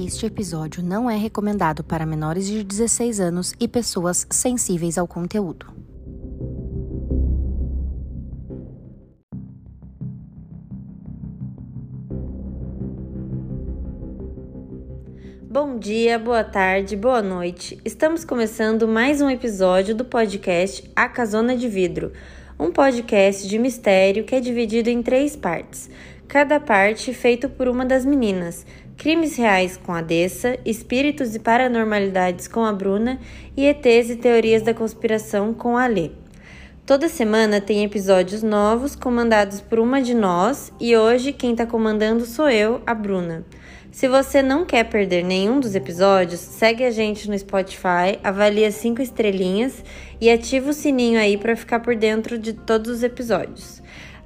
Este episódio não é recomendado para menores de 16 anos e pessoas sensíveis ao conteúdo. Bom dia, boa tarde, boa noite. Estamos começando mais um episódio do podcast A Casona de Vidro, um podcast de mistério que é dividido em três partes, cada parte feito por uma das meninas. Crimes reais com a Dessa, espíritos e paranormalidades com a Bruna e ETs e teorias da conspiração com a Lê. Toda semana tem episódios novos comandados por uma de nós e hoje quem está comandando sou eu, a Bruna. Se você não quer perder nenhum dos episódios, segue a gente no Spotify, avalia cinco estrelinhas e ativa o sininho aí para ficar por dentro de todos os episódios.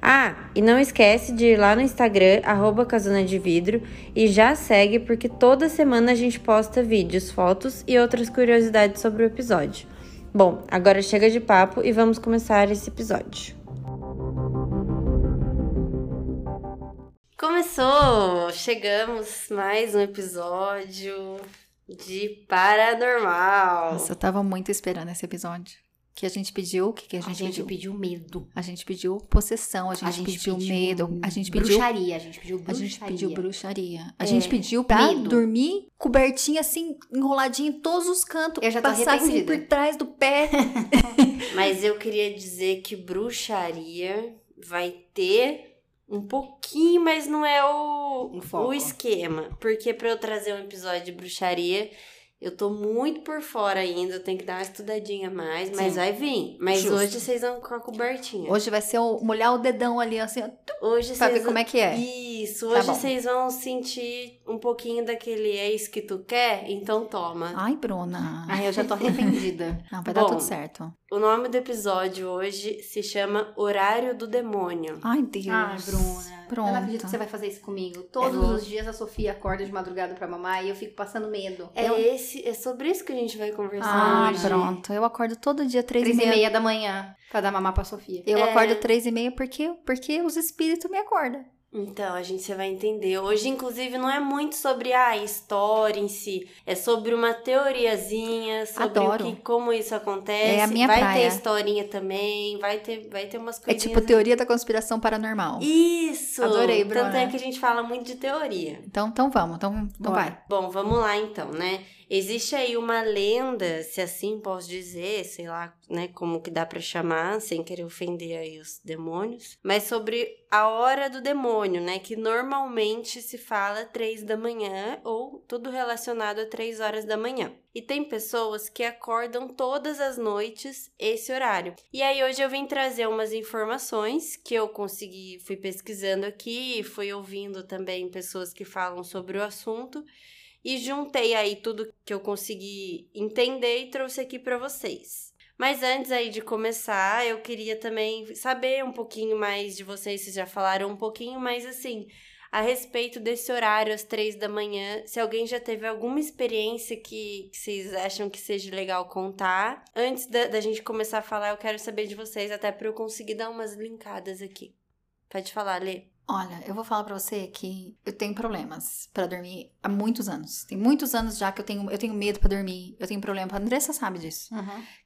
Ah, e não esquece de ir lá no Instagram, arroba Casona de Vidro, e já segue porque toda semana a gente posta vídeos, fotos e outras curiosidades sobre o episódio. Bom, agora chega de papo e vamos começar esse episódio. Começou! Chegamos mais um episódio de Paranormal. Nossa, eu tava muito esperando esse episódio. Que a gente pediu, o que, que a A gente, gente pediu? pediu medo. A gente pediu possessão, a gente, pediu, medo, a gente pediu bruxaria. A gente pediu A bruxaria. gente pediu bruxaria. A É, gente pediu pra medo. dormir cobertinha assim, enroladinha em todos os cantos. Eu já tô passar assim por trás do pé. Mas eu queria dizer que bruxaria vai ter um pouquinho, mas não é o, Um o esquema. Porque pra eu trazer um episódio de bruxaria, eu tô muito por fora ainda, eu tenho que dar uma estudadinha mais, mas Sim. vai vir. Mas Justo. hoje vocês vão com a cobertinha. Hoje vai ser o, molhar o dedão ali, assim, ó, Hoje pra ver como é que é. Isso, Tá hoje bom. vocês vão sentir um pouquinho daquele ex que tu quer, então toma. Ai, Bruna. Ai, eu já tô arrependida. Não, vai dar Bom. tudo certo. O nome do episódio hoje se chama Horário do Demônio. Ai, Deus. Ai, Bruna. Pronto. Eu não acredito que você vai fazer isso comigo. Todos vou. os dias a Sofia acorda de madrugada pra mamar e eu fico passando medo. É Eu- esse, é sobre isso que a gente vai conversar Ah, hoje. pronto. Eu acordo todo dia três, Três e e meia. meia da manhã pra dar mamar pra Sofia. Eu É. acordo três e meia porque, porque os espíritos me acordam. Então, a gente você vai entender. Hoje, inclusive, não é muito sobre a história em si. É sobre uma teoriazinha, sobre Adoro. o que, como isso acontece. É a minha vai praia. ter historinha também, vai ter, vai ter umas É coisinhas. tipo teoria da conspiração paranormal. Isso! Adorei, Bruna. Tanto é que a gente fala muito de teoria. Então, então vamos, então, então Bora. vai. Bom, vamos lá então, né? Existe aí uma lenda, se assim posso dizer, sei lá, né, como que dá pra chamar, sem querer ofender aí os demônios, mas sobre a hora do demônio, né, que normalmente se fala três da manhã ou tudo relacionado a três horas da manhã. E tem pessoas que acordam todas as noites esse horário. E aí hoje eu vim trazer umas informações que eu consegui, fui pesquisando aqui, fui ouvindo também pessoas que falam sobre o assunto e juntei aí tudo que eu consegui entender e trouxe aqui para vocês. Mas antes aí de começar, eu queria também saber um pouquinho mais de vocês, vocês já falaram um pouquinho, mas assim, a respeito desse horário às três da manhã, se alguém já teve alguma experiência que, que vocês acham que seja legal contar. Antes da, da gente começar a falar, eu quero saber de vocês, até para eu conseguir dar umas linkadas aqui. Pode falar, Lê. Olha, eu vou falar pra você que eu tenho problemas pra dormir há muitos anos. Tem muitos anos já que eu tenho, eu tenho medo pra dormir. Eu tenho problema. A Andressa sabe disso.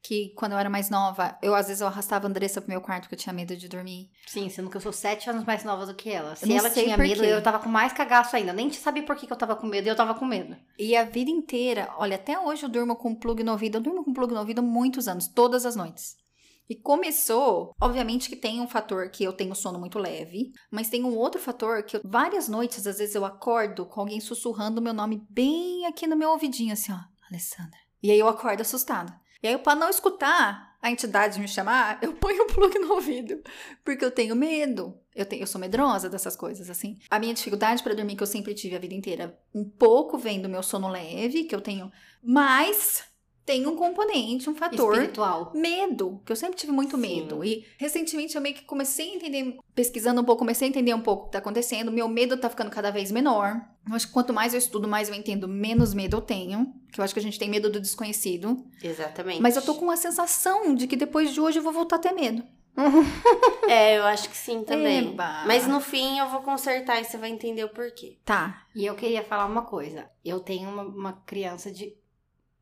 Que quando eu era mais nova, eu às vezes eu arrastava a Andressa pro meu quarto porque eu tinha medo de dormir. Sim, sendo que eu sou sete anos mais nova do que ela. Se ela tinha medo, quê. eu tava com mais cagaço ainda. Nem sabia por que, que eu tava com medo e eu tava com medo. E a vida inteira, olha, até hoje eu durmo com plug no ouvido. Eu durmo com plug no ouvido há muitos anos, todas as noites. E começou, obviamente que tem um fator que eu tenho sono muito leve, mas tem um outro fator que eu- várias noites, às vezes eu acordo com alguém sussurrando meu nome bem aqui no meu ouvidinho, assim, ó, Alessandra. E aí eu acordo assustada. E aí, pra não escutar a entidade me chamar, eu ponho o plug no ouvido, porque eu tenho medo. Eu, tenho, eu sou medrosa dessas coisas, assim. A minha dificuldade pra dormir, que eu sempre tive a vida inteira, um pouco vem do meu sono leve, que eu tenho, mas tem um componente, um fator Espiritual. medo, que eu sempre tive muito Sim. medo. E recentemente eu meio que comecei a entender, pesquisando um pouco, comecei a entender um pouco o que tá acontecendo. Meu medo tá ficando cada vez menor. Eu acho que quanto mais eu estudo, mais eu entendo, menos medo eu tenho. Que eu acho que a gente tem medo do desconhecido. Exatamente. Mas eu tô com a sensação de que depois de hoje eu vou voltar a ter medo. É, eu acho que sim também. Eba. Mas no fim eu vou consertar e você vai entender o porquê. Tá. E eu queria falar uma coisa. Eu tenho uma, uma criança de.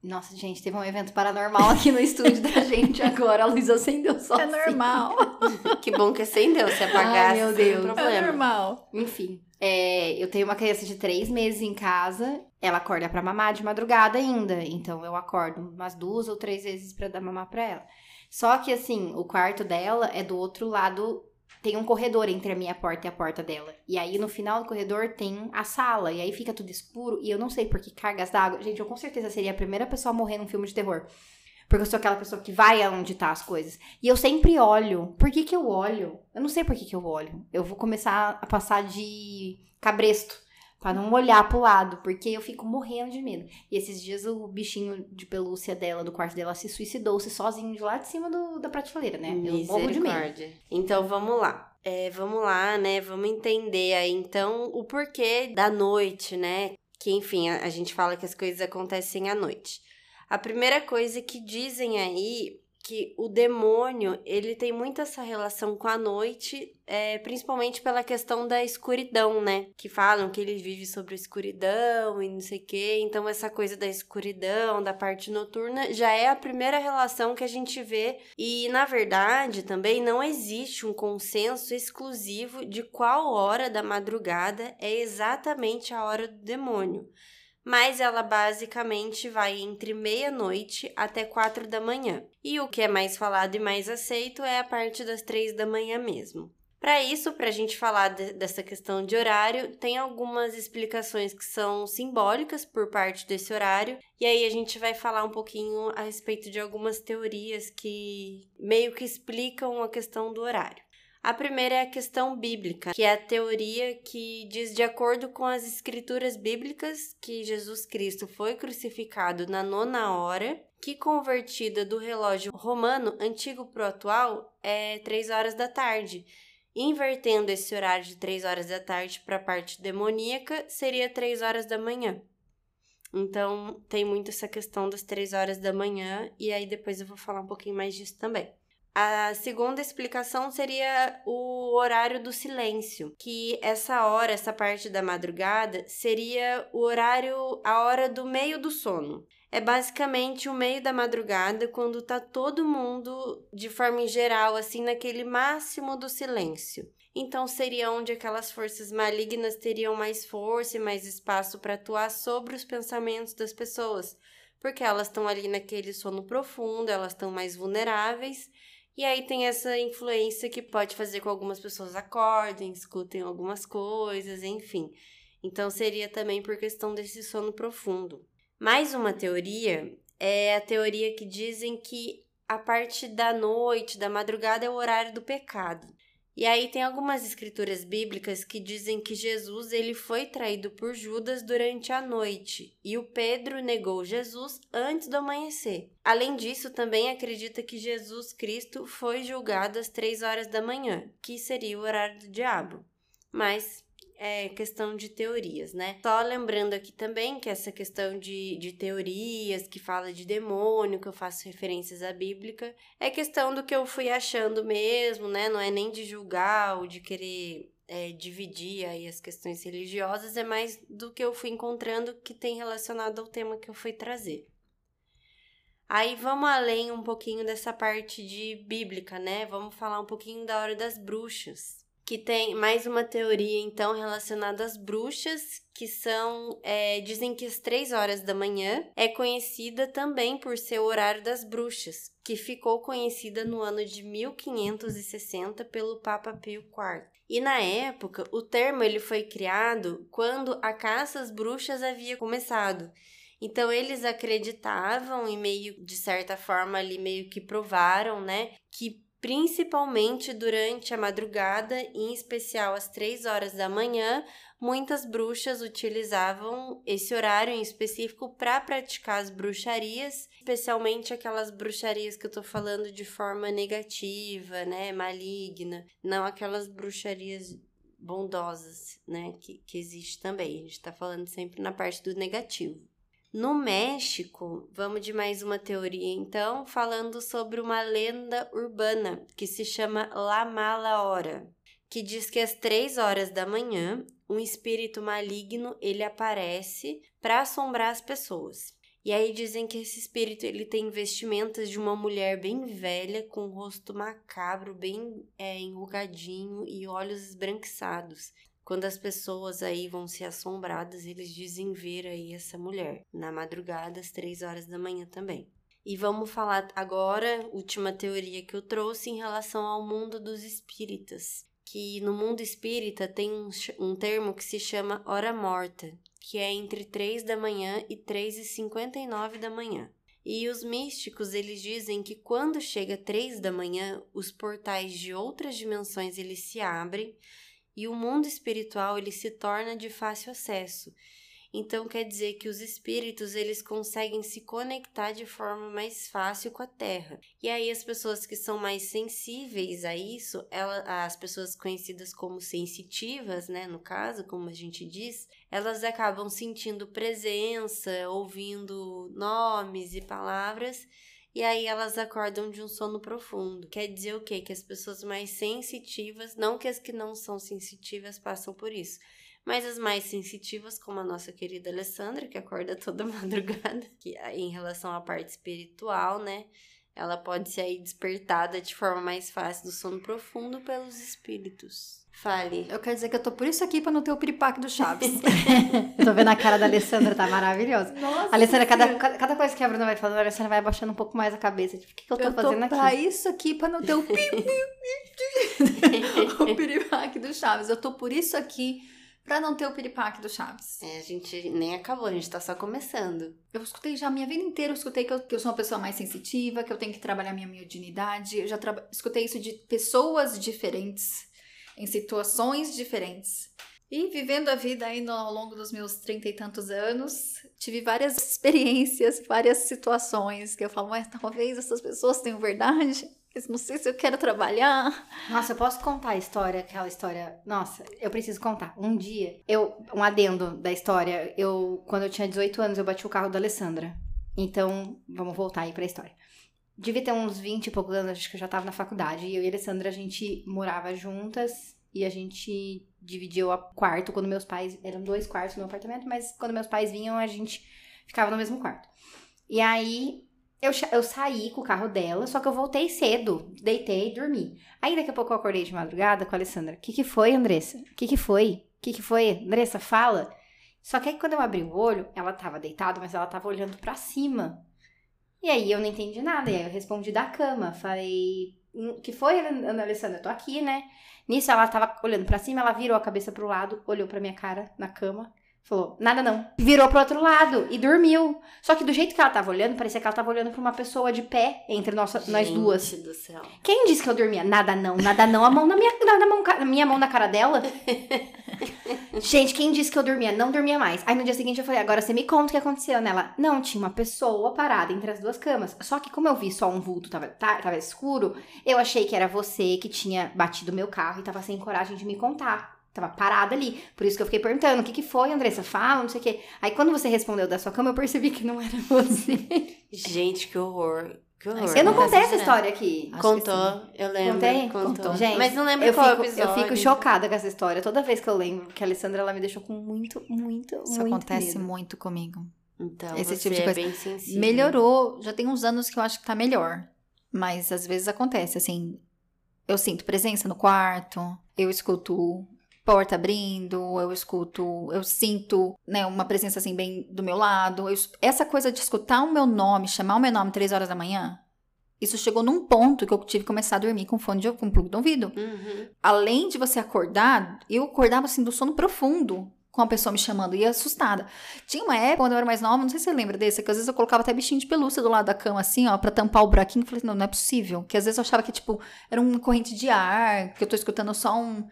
Nossa, gente, teve um evento paranormal aqui no estúdio da gente agora. A luz acendeu só. É normal. Que bom que acendeu. Se apagasse, meu seria Deus. É problema. normal. Enfim, é, eu tenho uma criança de três meses em casa. Ela acorda pra mamar de madrugada ainda. Então eu acordo umas duas ou três vezes pra dar mamar pra ela. Só que assim, o quarto dela é do outro lado. Tem um corredor entre a minha porta e a porta dela. E aí no final do corredor tem a sala. E aí fica tudo escuro. E eu não sei por que cargas d'água. Gente, eu com certeza seria a primeira pessoa a morrer num filme de terror. Porque eu sou aquela pessoa que vai aonde tá as coisas. E eu sempre olho. Por que que eu olho? Eu não sei por que que eu olho. Eu vou começar a passar de cabresto. Pra não olhar pro lado. Porque eu fico morrendo de medo. E esses dias o bichinho de pelúcia dela, do quarto dela, se suicidou-se sozinho de lá de cima do- da prateleira, né? Eu morro de medo. Então vamos lá. É, vamos lá, né? Vamos entender aí então o porquê da noite, né? Que enfim, a, a gente fala que as coisas acontecem à noite. A primeira coisa que dizem aí que o demônio ele tem muito essa relação com a noite, é, principalmente pela questão da escuridão, né? Que falam que ele vive sobre a escuridão e não sei o quê. Então, essa coisa da escuridão, da parte noturna, já é a primeira relação que a gente vê. E, na verdade, também não existe um consenso exclusivo de qual hora da madrugada é exatamente a hora do demônio. Mas ela basicamente vai entre meia-noite até quatro da manhã. E o que é mais falado e mais aceito é a parte das três da manhã mesmo. Para isso, para a gente falar de- dessa questão de horário, tem algumas explicações que são simbólicas por parte desse horário, e aí a gente vai falar um pouquinho a respeito de algumas teorias que meio que explicam a questão do horário. A primeira é a questão bíblica, que é a teoria que diz, de acordo com as escrituras bíblicas, que Jesus Cristo foi crucificado na nona hora, que convertida do relógio romano antigo para o atual é três horas da tarde. Invertendo esse horário de 3 horas da tarde para a parte demoníaca, seria 3 horas da manhã. Então, tem muito essa questão das 3 horas da manhã, e aí depois eu vou falar um pouquinho mais disso também. A segunda explicação seria o horário do silêncio, que essa hora, essa parte da madrugada, seria o horário, a hora do meio do sono. É basicamente o meio da madrugada, quando tá todo mundo, de forma geral, assim, naquele máximo do silêncio. Então seria onde aquelas forças malignas teriam mais força e mais espaço para atuar sobre os pensamentos das pessoas, porque elas estão ali naquele sono profundo, elas estão mais vulneráveis. E aí tem essa influência que pode fazer com que algumas pessoas acordem, escutem algumas coisas, enfim. Então seria também por questão desse sono profundo. Mais uma teoria é a teoria que dizem que a parte da noite, da madrugada, é o horário do pecado. E aí tem algumas escrituras bíblicas que dizem que Jesus ele foi traído por Judas durante a noite e o Pedro negou Jesus antes do amanhecer. Além disso, também acredita que Jesus Cristo foi julgado às três horas da manhã, que seria o horário do diabo. Mas é questão de teorias, né? Só lembrando aqui também que essa questão de, de teorias, que fala de demônio, que eu faço referências à bíblica, é questão do que eu fui achando mesmo, né? Não é nem de julgar ou de querer é, dividir aí as questões religiosas, é mais do que eu fui encontrando que tem relacionado ao tema que eu fui trazer. Aí vamos além um pouquinho dessa parte de bíblica, né? Vamos falar um pouquinho da hora das bruxas que tem mais uma teoria, então, relacionada às bruxas, que são. É, dizem que às três horas da manhã é conhecida também por ser o horário das bruxas, que ficou conhecida no ano de 1560 pelo Papa Pio IV. E na época, o termo ele foi criado quando a caça às bruxas havia começado. Então eles acreditavam e meio de certa forma ali meio que provaram, né, que principalmente durante a madrugada, em especial às três horas da manhã, muitas bruxas utilizavam esse horário em específico para praticar as bruxarias, especialmente aquelas bruxarias que eu tô falando de forma negativa, né, maligna, não aquelas bruxarias bondosas, né, que, que existe também. A gente tá falando sempre na parte do negativo. No México, vamos de mais uma teoria então, falando sobre uma lenda urbana que se chama La Mala Hora, que diz que às três horas da manhã, um espírito maligno ele aparece para assombrar as pessoas. E aí dizem que esse espírito ele tem vestimentas de uma mulher bem velha, com um rosto macabro, bem é, enrugadinho e olhos esbranquiçados. Quando as pessoas aí vão ser assombradas, eles dizem ver aí essa mulher na madrugada, às três horas da manhã também. E vamos falar agora, última teoria que eu trouxe em relação ao mundo dos espíritas. Que no mundo espírita tem um, um termo que se chama hora morta, que é entre 3 da manhã e 3 e 59 da manhã. E os místicos, eles dizem que quando chega 3 da manhã, os portais de outras dimensões eles se abrem e o mundo espiritual ele se torna de fácil acesso. Então quer dizer que os espíritos eles conseguem se conectar de forma mais fácil com a Terra. E aí as pessoas que são mais sensíveis a isso, ela, as pessoas conhecidas como sensitivas, né, no caso, como a gente diz, elas acabam sentindo presença, ouvindo nomes e palavras. E aí elas acordam de um sono profundo. Quer dizer o quê? Que as pessoas mais sensitivas, não que as que não são sensitivas passam por isso, mas as mais sensitivas, como a nossa querida Alessandra, que acorda toda madrugada, que em relação à parte espiritual, né? Ela pode ser aí despertada de forma mais fácil do sono profundo pelos espíritos. Fale. Eu quero dizer que eu tô por isso aqui pra não ter o piripaque do Chaves. tô vendo a cara da Alessandra, tá maravilhosa. Nossa, a Alessandra, cada, cada coisa que a Bruna vai falando, a Alessandra vai abaixando um pouco mais a cabeça. Tipo, o que, que eu tô eu fazendo tô aqui? Pra isso aqui, pra não ter o o piripaque do Chaves. Eu tô por isso aqui pra não ter o piripaque do Chaves. É, a gente nem acabou, a gente tá só começando. Eu escutei já a minha vida inteira, eu escutei que eu, que eu sou uma pessoa mais sensitiva, que eu tenho que trabalhar minha mediunidade. Eu já escutei isso de pessoas diferentes, em situações diferentes. E vivendo a vida aí no, ao longo dos meus trinta e tantos anos, tive várias experiências, várias situações que eu falo, mas talvez essas pessoas tenham verdade. Mas não sei se eu quero trabalhar. Nossa, eu posso contar a história, aquela história. Nossa, eu preciso contar. Um dia, eu. Um adendo da história. Eu, quando eu tinha 18 anos, eu bati o carro da Alessandra. Então, vamos voltar aí pra história. Devia ter uns 20 e poucos anos, acho que eu já tava na faculdade. E eu e a Alessandra, a gente morava juntas e a gente dividia o quarto quando meus pais. Eram dois quartos no apartamento, mas quando meus pais vinham, a gente ficava no mesmo quarto. E aí, eu, eu saí com o carro dela, só que eu voltei cedo, deitei e dormi. Aí daqui a pouco eu acordei de madrugada com a Alessandra. O que que foi, Andressa? O que que foi? O que que foi? Andressa, fala. Só que aí quando eu abri o olho, ela tava deitada, mas ela tava olhando para cima. E aí eu não entendi nada, e aí eu respondi da cama. Falei, o que foi, Ana Alessandra? Eu tô aqui, né? Nisso ela tava olhando para cima, ela virou a cabeça pro lado, olhou pra minha cara na cama Falou, nada não. Virou pro outro lado e dormiu. Só que do jeito que ela tava olhando, parecia que ela tava olhando pra uma pessoa de pé entre nós, Gente nós duas. do céu. Quem disse que eu dormia? Nada não, nada não. A mão na minha, na, na mão, na minha mão na cara dela. Gente, quem disse que eu dormia? Não dormia mais. Aí no dia seguinte eu falei, agora você me conta o que aconteceu nela. Não, tinha uma pessoa parada entre as duas camas. Só que como eu vi só um vulto, tava, tá, tava escuro, eu achei que era você que tinha batido meu carro e tava sem coragem de me contar. Tava parada ali. Por isso que eu fiquei perguntando: o que, que foi, Andressa? Fala, não sei o quê. Aí quando você respondeu da sua cama, eu percebi que não era você. Gente, que horror. Que horror. Eu não contei essa direto. história aqui. Contou, eu lembro. Contei? Contou. Contou. Gente, Mas não lembro eu qual fico, episódio. Eu fico chocada com essa história. Toda vez que eu lembro que a Alessandra ela me deixou com muito, muito, Isso muito acontece medo. muito comigo. Então, Esse você tipo de é coisa. bem sensível. Melhorou, já tem uns anos que eu acho que tá melhor. Mas às vezes acontece, assim. Eu sinto presença no quarto, eu escuto porta abrindo, eu escuto, eu sinto, né, uma presença assim bem do meu lado. Eu- essa coisa de escutar o meu nome, chamar o meu nome três horas da manhã, isso chegou num ponto que eu tive que começar a dormir com fone de com plug no ouvido. Uhum. Além de você acordar, eu acordava assim do sono profundo. Com a pessoa me chamando e assustada. Tinha uma época, quando eu era mais nova, não sei se você lembra desse, que às vezes eu colocava até bichinho de pelúcia do lado da cama, assim, ó, pra tampar o buraquinho. Falei, não, não é possível. Que às vezes eu achava que, tipo, era uma corrente de ar, que eu tô escutando só um,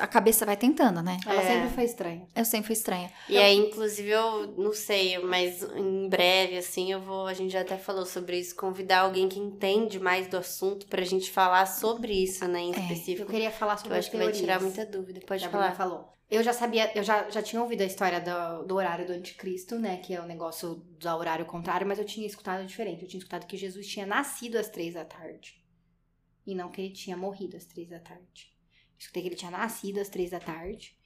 a cabeça vai tentando, né? Ela É. sempre foi estranha. Eu sempre fui estranha. E aí, inclusive, eu não sei, mas em breve, assim, eu vou. A gente já até falou sobre isso, convidar alguém que entende mais do assunto pra gente falar sobre isso, né, em É, Eu específico. queria falar sobre eu acho que vai tirar muita dúvida. Pode falar. falou. Eu já sabia, eu já, já tinha ouvido a história do, do horário do anticristo, né? Que é o negócio do horário contrário, mas eu tinha escutado diferente. Eu tinha escutado que Jesus tinha nascido às três da tarde. E não que ele tinha morrido às três da tarde. Eu escutei que ele tinha nascido às três da tarde.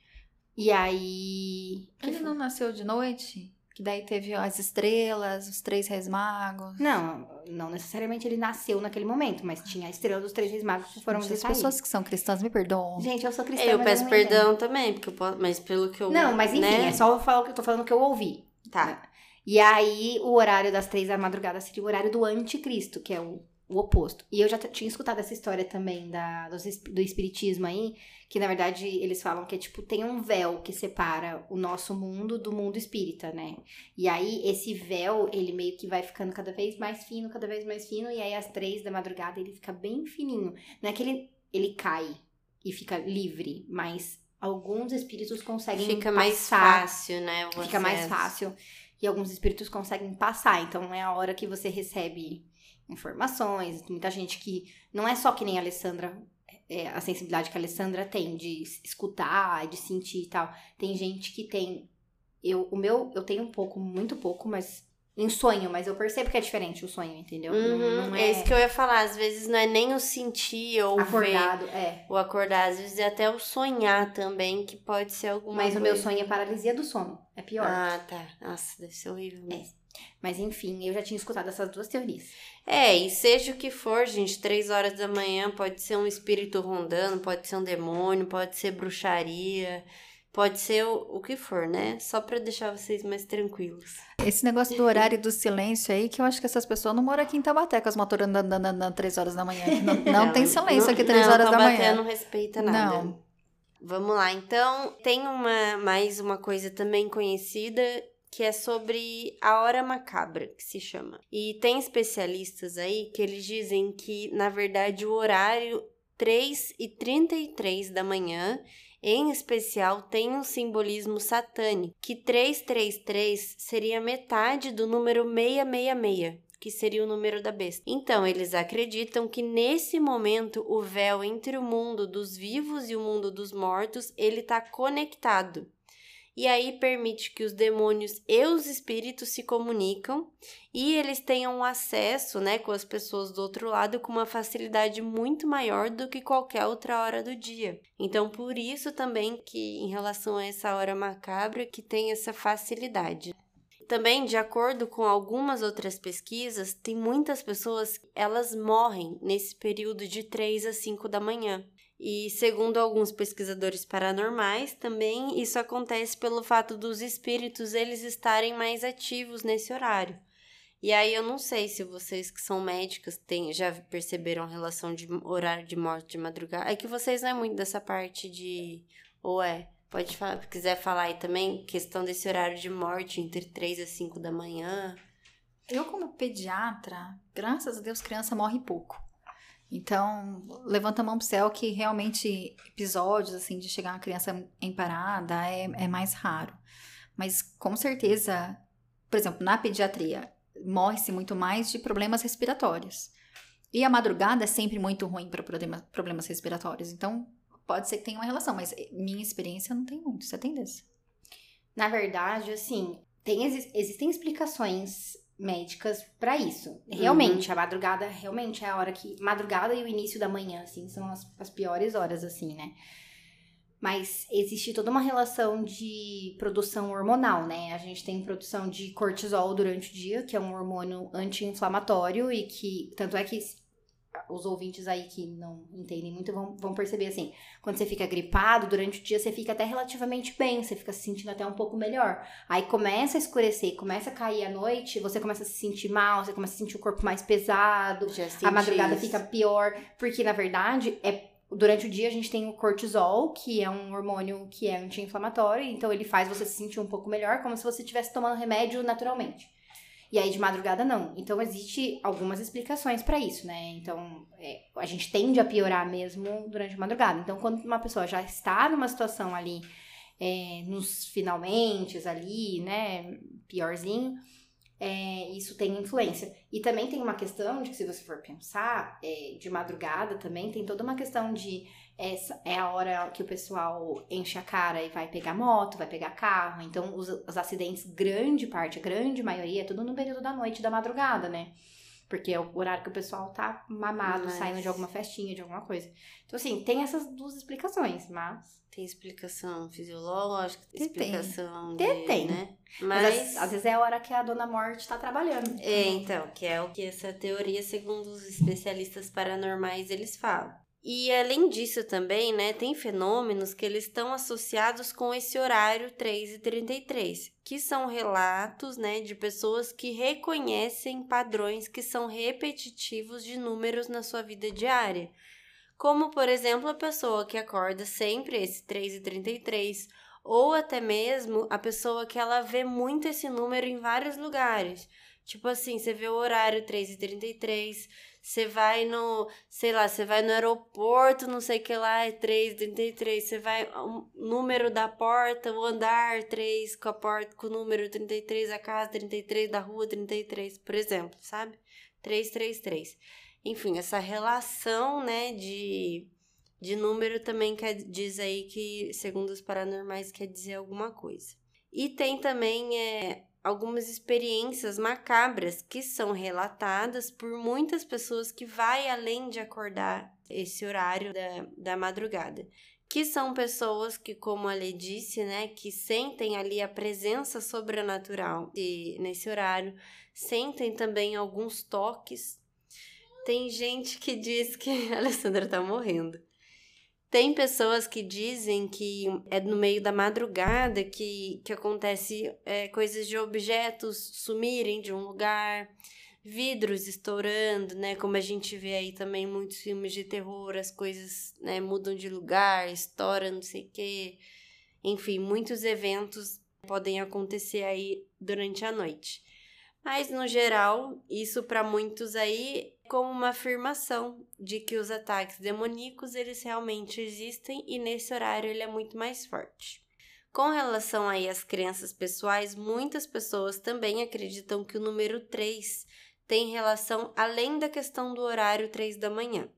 E aí. Ele foi? não nasceu de noite? Que daí teve as estrelas, os três reis magos. Não, não necessariamente ele nasceu naquele momento, mas tinha a estrela dos três reis magos que foram Gente, as visitar ele. pessoas que são cristãs me perdoam. Gente, eu sou cristã. Eu mas peço entendo. perdão também, porque eu posso, mas pelo que eu. Não, mas enfim, né? é só eu falar o que eu tô falando que eu ouvi. Tá. E aí, o horário das três da madrugada seria o horário do anticristo, que é o, o oposto. E eu já tinha escutado essa história também da, es- do espiritismo aí, que na verdade eles falam que é tipo, tem um véu que separa o nosso mundo do mundo espírita, né? E aí, esse véu, ele meio que vai ficando cada vez mais fino, cada vez mais fino, e aí às três da madrugada ele fica bem fininho. Não é que ele, ele cai e fica livre, mas alguns espíritos conseguem Fica mais passar fácil, né? fica mais fácil e alguns espíritos conseguem passar. Então é a hora que você recebe informações. Muita gente que não é só que nem a Alessandra, é, a sensibilidade que a Alessandra tem de escutar, de sentir e tal. Tem gente que tem. Eu, o meu, eu tenho um pouco, muito pouco, mas. Em sonho, mas eu percebo que é diferente o sonho, entendeu? Não- Uhum, não, é... isso que eu ia falar. Às vezes não é nem o sentir ou ver acordado, é. o acordar, às vezes é até o sonhar também, que pode ser alguma Mas o meu coisa. sonho é paralisia do sono. É pior. Ah, tá. Nossa, deve ser horrível mesmo. Mas enfim, eu já tinha escutado essas duas teorias. É, e seja o que for, gente, três horas da manhã pode ser um espírito rondando, pode ser um demônio, pode ser bruxaria, pode ser o, o que for, né? Só pra deixar vocês mais tranquilos. Esse negócio do horário e do silêncio aí, que eu acho que essas pessoas não moram aqui em Tabaté com as motoras andando, andando, andando 3 horas da manhã. que Não, não tem silêncio aqui 3 não, horas da Taubaté manhã. não respeita nada. Não. Vamos lá, então, tem uma mais uma coisa também conhecida que é sobre a hora macabra, que se chama. E tem especialistas aí que eles dizem que, na verdade, o horário 3 e 33 da manhã, em especial, tem um simbolismo satânico, que 333 seria metade do número 666 que seria o número da besta. Então, eles acreditam que nesse momento o véu entre o mundo dos vivos e o mundo dos mortos, ele está conectado. E aí permite que os demônios e os espíritos se comunicam e eles tenham acesso, né, com as pessoas do outro lado com uma facilidade muito maior do que qualquer outra hora do dia. Então, por isso também que em relação a essa hora macabra que tem essa facilidade. Também, de acordo com algumas outras pesquisas, tem muitas pessoas, elas morrem nesse período de 3 a 5 da manhã. E segundo alguns pesquisadores paranormais, também isso acontece pelo fato dos espíritos eles estarem mais ativos nesse horário. E aí eu não sei se vocês que são médicas têm, já perceberam a relação de horário de morte de madrugada. É que vocês não é muito dessa parte de ou é Pode falar, se quiser falar aí também, questão desse horário de morte entre 3 e 5 da manhã. Eu, como pediatra, graças a Deus, criança morre pouco. Então, levanta a mão pro céu que realmente episódios, assim, de chegar uma criança em parada é, é mais raro. Mas, com certeza, por exemplo, na pediatria, morre-se muito mais de problemas respiratórios. E a madrugada é sempre muito ruim para problema, problemas respiratórios. Então, pode ser que tenha uma relação, mas minha experiência não tem muito. Você tem desse? Na verdade, assim, tem, exi- existem explicações médicas pra isso. Realmente, a madrugada realmente é a hora que. Madrugada e o início da manhã, assim, são as, as piores horas, assim, né? Mas existe toda uma relação de produção hormonal, né? A gente tem produção de cortisol durante o dia, que é um hormônio anti-inflamatório e que. Tanto é que os ouvintes aí que não entendem muito vão, vão perceber assim. Quando você fica gripado, durante o dia você fica até relativamente bem, você fica se sentindo até um pouco melhor. Aí começa a escurecer, começa a cair a noite, você começa a se sentir mal, você começa a sentir o corpo mais pesado, a madrugada isso. fica pior, porque na verdade é durante o dia a gente tem o cortisol, que é um hormônio que é anti-inflamatório, então ele faz você se sentir um pouco melhor, como se você estivesse tomando remédio naturalmente. E aí de madrugada não. Então existe algumas explicações para isso, né? Então é, a gente tende a piorar mesmo durante a madrugada. Então quando uma pessoa já está numa situação ali é, nos finalmente ali, né, piorzinho, é, isso tem influência. E também tem uma questão de que, se você for pensar, é, de madrugada também, tem toda uma questão de é a hora que o pessoal enche a cara e vai pegar moto, vai pegar carro. Então, os, os acidentes, grande parte, a grande maioria, é tudo no período da noite, da madrugada, né? Porque é o horário que o pessoal tá mamado, Mas- saindo de alguma festinha, de alguma coisa. Então, assim, tem essas duas explicações, mas. Tem explicação fisiológica, tem explicação Tem, de, tem. né? Mas, Mas, às, às vezes é a hora que a dona Morte tá trabalhando. é, então, que é o que essa teoria, segundo os especialistas paranormais, eles falam. E além disso também, né, tem fenômenos que eles estão associados com esse horário 3 e 33, que são relatos, né, de pessoas que reconhecem padrões que são repetitivos de números na sua vida diária. Como, por exemplo, a pessoa que acorda sempre esse 3 e 33, ou até mesmo a pessoa que ela vê muito esse número em vários lugares. Tipo assim, você vê o horário 3 e 33, você vai no, sei lá, você vai no aeroporto, não sei o que lá, é 3 e 33, você vai, o número da porta, o andar 3 com a porta, com o número 33, a casa 33, da rua 33, por exemplo, sabe? 333. Enfim, essa relação, né, de, de número também quer, diz aí que, segundo os paranormais, quer dizer alguma coisa. E tem também é, algumas experiências macabras que são relatadas por muitas pessoas que vai além de acordar esse horário da, da madrugada. Que são pessoas que, como a Lê disse, né, que sentem ali a presença sobrenatural e, nesse horário, sentem também alguns toques. Tem gente que diz que a Alessandra tá morrendo. Tem pessoas que dizem que é no meio da madrugada que, que acontece é, coisas de objetos sumirem de um lugar, vidros estourando, né? Como a gente vê aí também muitos filmes de terror, as coisas né, mudam de lugar, estoura não sei o quê. Enfim, muitos eventos podem acontecer aí durante a noite. Mas, no geral, isso para muitos aí como uma afirmação de que os ataques demoníacos eles realmente existem e nesse horário ele é muito mais forte. Com relação aí às crenças pessoais, muitas pessoas também acreditam que o número 3 tem relação além da questão do horário 3 da manhã.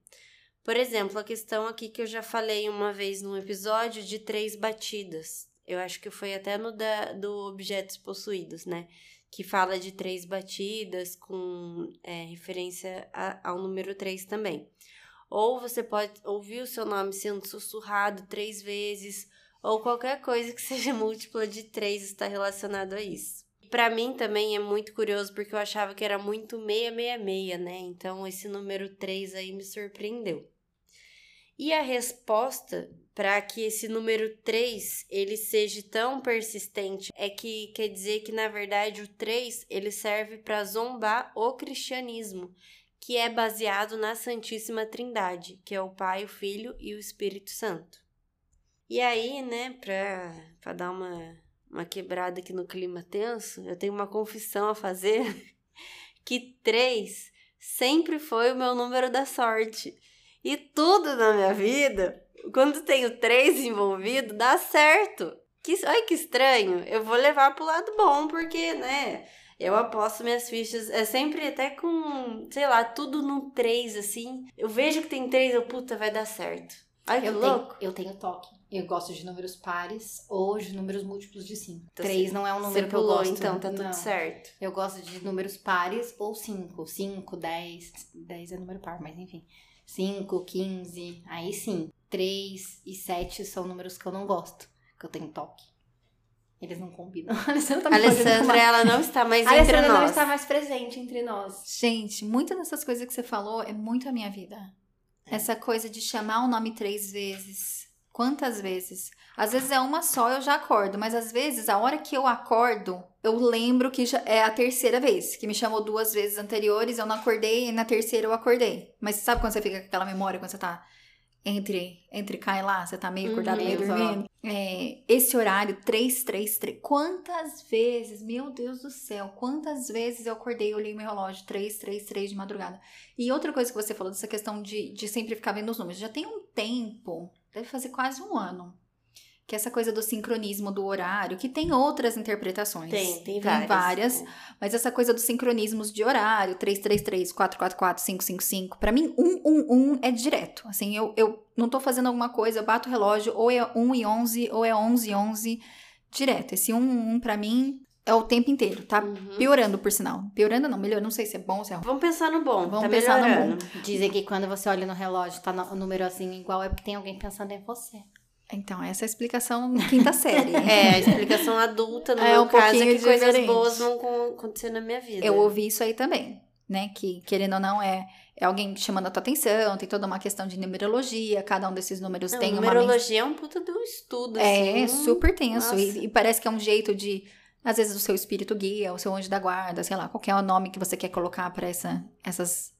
Por exemplo, a questão aqui que eu já falei uma vez num episódio de três batidas. Eu acho que foi até no da, do Objetos Possuídos, né? Que fala de três batidas, com é, referência a, ao número 3 também. Ou você pode ouvir o seu nome sendo sussurrado três vezes, ou qualquer coisa que seja múltipla de três está relacionado a isso. Para mim também é muito curioso porque eu achava que era muito 666, né? Então esse número 3 aí me surpreendeu. E a resposta para que esse número 3 ele seja tão persistente é que quer dizer que na verdade o 3 ele serve para zombar o cristianismo, que é baseado na Santíssima Trindade, que é o Pai, o Filho e o Espírito Santo. E aí, né, para dar uma uma quebrada aqui no clima tenso, eu tenho uma confissão a fazer que 3 sempre foi o meu número da sorte. E tudo na minha vida quando tem o 3 envolvido, dá certo. Que, olha que estranho. Eu vou levar pro lado bom, porque, né? Eu aposto minhas fichas. É sempre até com, sei lá, tudo no 3, assim. Eu vejo que tem 3, eu, puta, vai dar certo. Ai, que Eu louco. tenho, eu tenho toque. Eu gosto de números pares ou de números múltiplos de 5. Então, 3 não é um número que eu gosto. então, tá tudo Não. certo. Eu gosto de números pares ou 5. 5, 10. 10 é número par, mas enfim. 5, 15. Aí sim. 3 e 7 são números que eu não gosto. Que eu tenho toque. Eles não combinam. A Alessandra tá Alessandra, ela não está mais A entre Alessandra não nós. está mais presente entre nós. Gente, muitas dessas coisas que você falou é muito a minha vida. Essa coisa de chamar o nome três vezes. Quantas vezes? Às vezes é uma só, eu já acordo, mas às vezes, a hora que eu acordo, eu lembro que já é a terceira vez, que me chamou duas vezes anteriores, eu não acordei, e na terceira eu acordei. Mas sabe quando você fica com aquela memória, quando você tá entre, entre cá e lá, você tá meio Uhum, acordado, meio exato. dormindo. É, esse horário, 333. Quantas vezes, meu Deus do céu, quantas vezes eu acordei e olhei meu relógio 333 de madrugada. E outra coisa que você falou dessa questão de, de sempre ficar vendo os números. Já tem um tempo, deve fazer quase um ano, que essa coisa do sincronismo do horário, que tem outras interpretações. Tem, tem várias. várias mas essa coisa dos sincronismos de horário, 333, 444, 555, pra mim, 111 é direto. Assim, eu, eu não tô fazendo alguma coisa, eu bato o relógio, ou é 1 e 11, ou é 11 e 11, direto. Esse 111 pra mim é o tempo inteiro, tá Uhum. piorando, por sinal. Piorando não, melhor, não sei se é bom ou se é ruim. Vamos pensar no bom. Vamos tá pensar no melhorando. Dizem que quando você olha no relógio, tá no- o número assim igual, é porque tem alguém pensando em você. Então, essa é a explicação quinta série. É, a explicação adulta, no É meu um caso, é que coisas diferente. boas vão acontecer na minha vida. Eu ouvi isso aí também, né? Que, querendo ou não, é, é alguém chamando a tua atenção, tem toda uma questão de numerologia, cada um desses números Não, tem uma numerologia é um puta do estudo, É, assim. super tenso. E, e parece que é um jeito de. Às vezes o seu espírito guia, o seu anjo da guarda, sei lá, qualquer nome que você quer colocar para essa, essas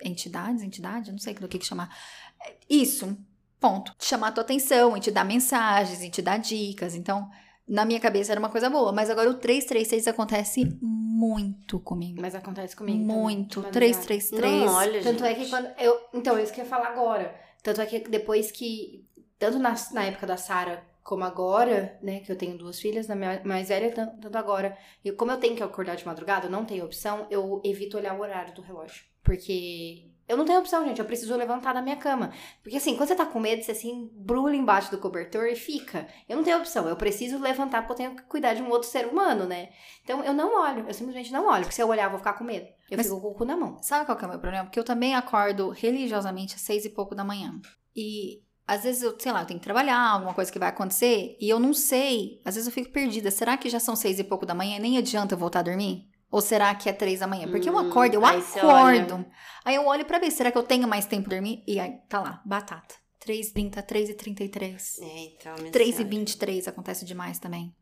entidades, entidade, não sei do que, que chamar. É, Isso, ponto. Te chamar a tua atenção, e te dar mensagens, e te dar dicas. Então, na minha cabeça era uma coisa boa. Mas agora o 336 acontece muito comigo. Mas acontece comigo. muito. de madrugada. 333. Não, olha, Tanto é gente. que quando eu. Então, é isso que eu ia falar agora. Tanto é que depois que. Tanto na, na época da Sara como agora, né? Que eu tenho duas filhas, na minha mais velha, tanto, agora. E como eu tenho que acordar de madrugada, eu não tenho opção, eu evito olhar o horário do relógio. Porque. Eu não tenho opção, gente. Eu preciso levantar da minha cama. Porque assim, quando você tá com medo, você assim, brula embaixo do cobertor e fica. Eu não tenho opção. Eu preciso levantar porque eu tenho que cuidar de um outro ser humano, né? Então eu não olho. Eu simplesmente não olho. Porque se eu olhar, eu vou ficar com medo. Eu Mas- fico com o cu na mão. Sabe qual que é o meu problema? Porque eu também acordo religiosamente às seis e pouco da manhã. E às vezes eu, sei lá, eu tenho que trabalhar, alguma coisa que vai acontecer, e eu não sei. Às vezes eu fico perdida. Será que já são seis e pouco da manhã e nem adianta eu voltar a dormir? Ou será que é três da manhã? Porque eu Hum, acordo, eu aí acordo. Aí eu olho pra ver, será que eu tenho mais tempo pra dormir? E aí, tá lá, batata. 3h30, 3h33. É, então, minha 3 e senhora. 23 acontece demais também.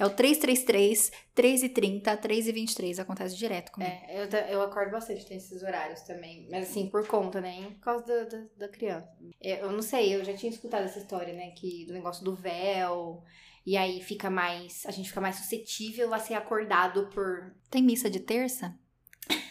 É o 333, 3 e 30, 3 e 23 acontece direto comigo. É, eu, eu acordo bastante nesses horários também. Mas assim, por conta, né? Por causa da, da, da criança. É, eu não sei, eu já tinha escutado essa história, né? Que do negócio do véu. E aí fica mais. A gente fica mais suscetível a ser acordado por. Tem missa de terça?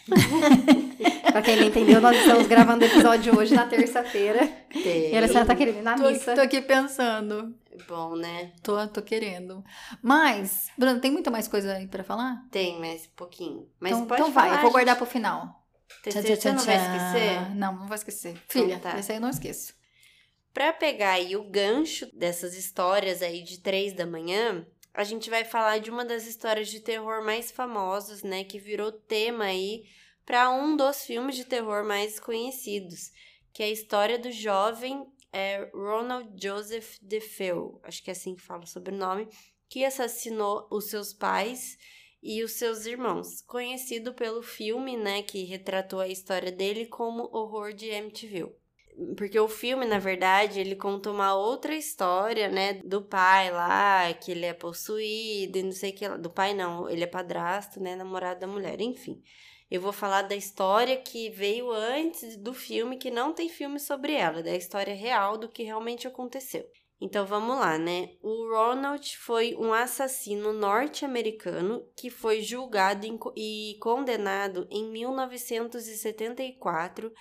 Pra quem não entendeu, nós estamos gravando o episódio hoje na terça-feira. Tem. E a Alessandra tá querendo ir na Tô, missa. tô aqui pensando. Bom, né? Tô, tô querendo. Mas, Bruno, tem muita mais coisa aí pra falar? Tem, mas um pouquinho. Mas então, pode então vai, eu vou guardar pro final. Tchan, que você não vai esquecer? Não, não vou esquecer. Filha, tá. esse aí eu não esqueço. Pra pegar aí o gancho dessas histórias aí de três da manhã, a gente vai falar de uma das histórias de terror mais famosas, né? Que virou tema aí pra um dos filmes de terror mais conhecidos, que é a história do jovem é, Ronald Joseph DeFeo, acho que é assim que fala o nome, que assassinou os seus pais e os seus irmãos, conhecido pelo filme, né, que retratou a história dele como Horror de Amityville. Porque o filme, na verdade, ele conta uma outra história, né? Do pai lá, que ele é possuído e não sei o que lá. Do pai não, ele é padrasto, né? Namorado da mulher, enfim. Eu vou falar da história que veio antes do filme, que não tem filme sobre ela, da história real do que realmente aconteceu. Então vamos lá, né? O Ronald foi um assassino norte-americano que foi julgado e condenado em 1974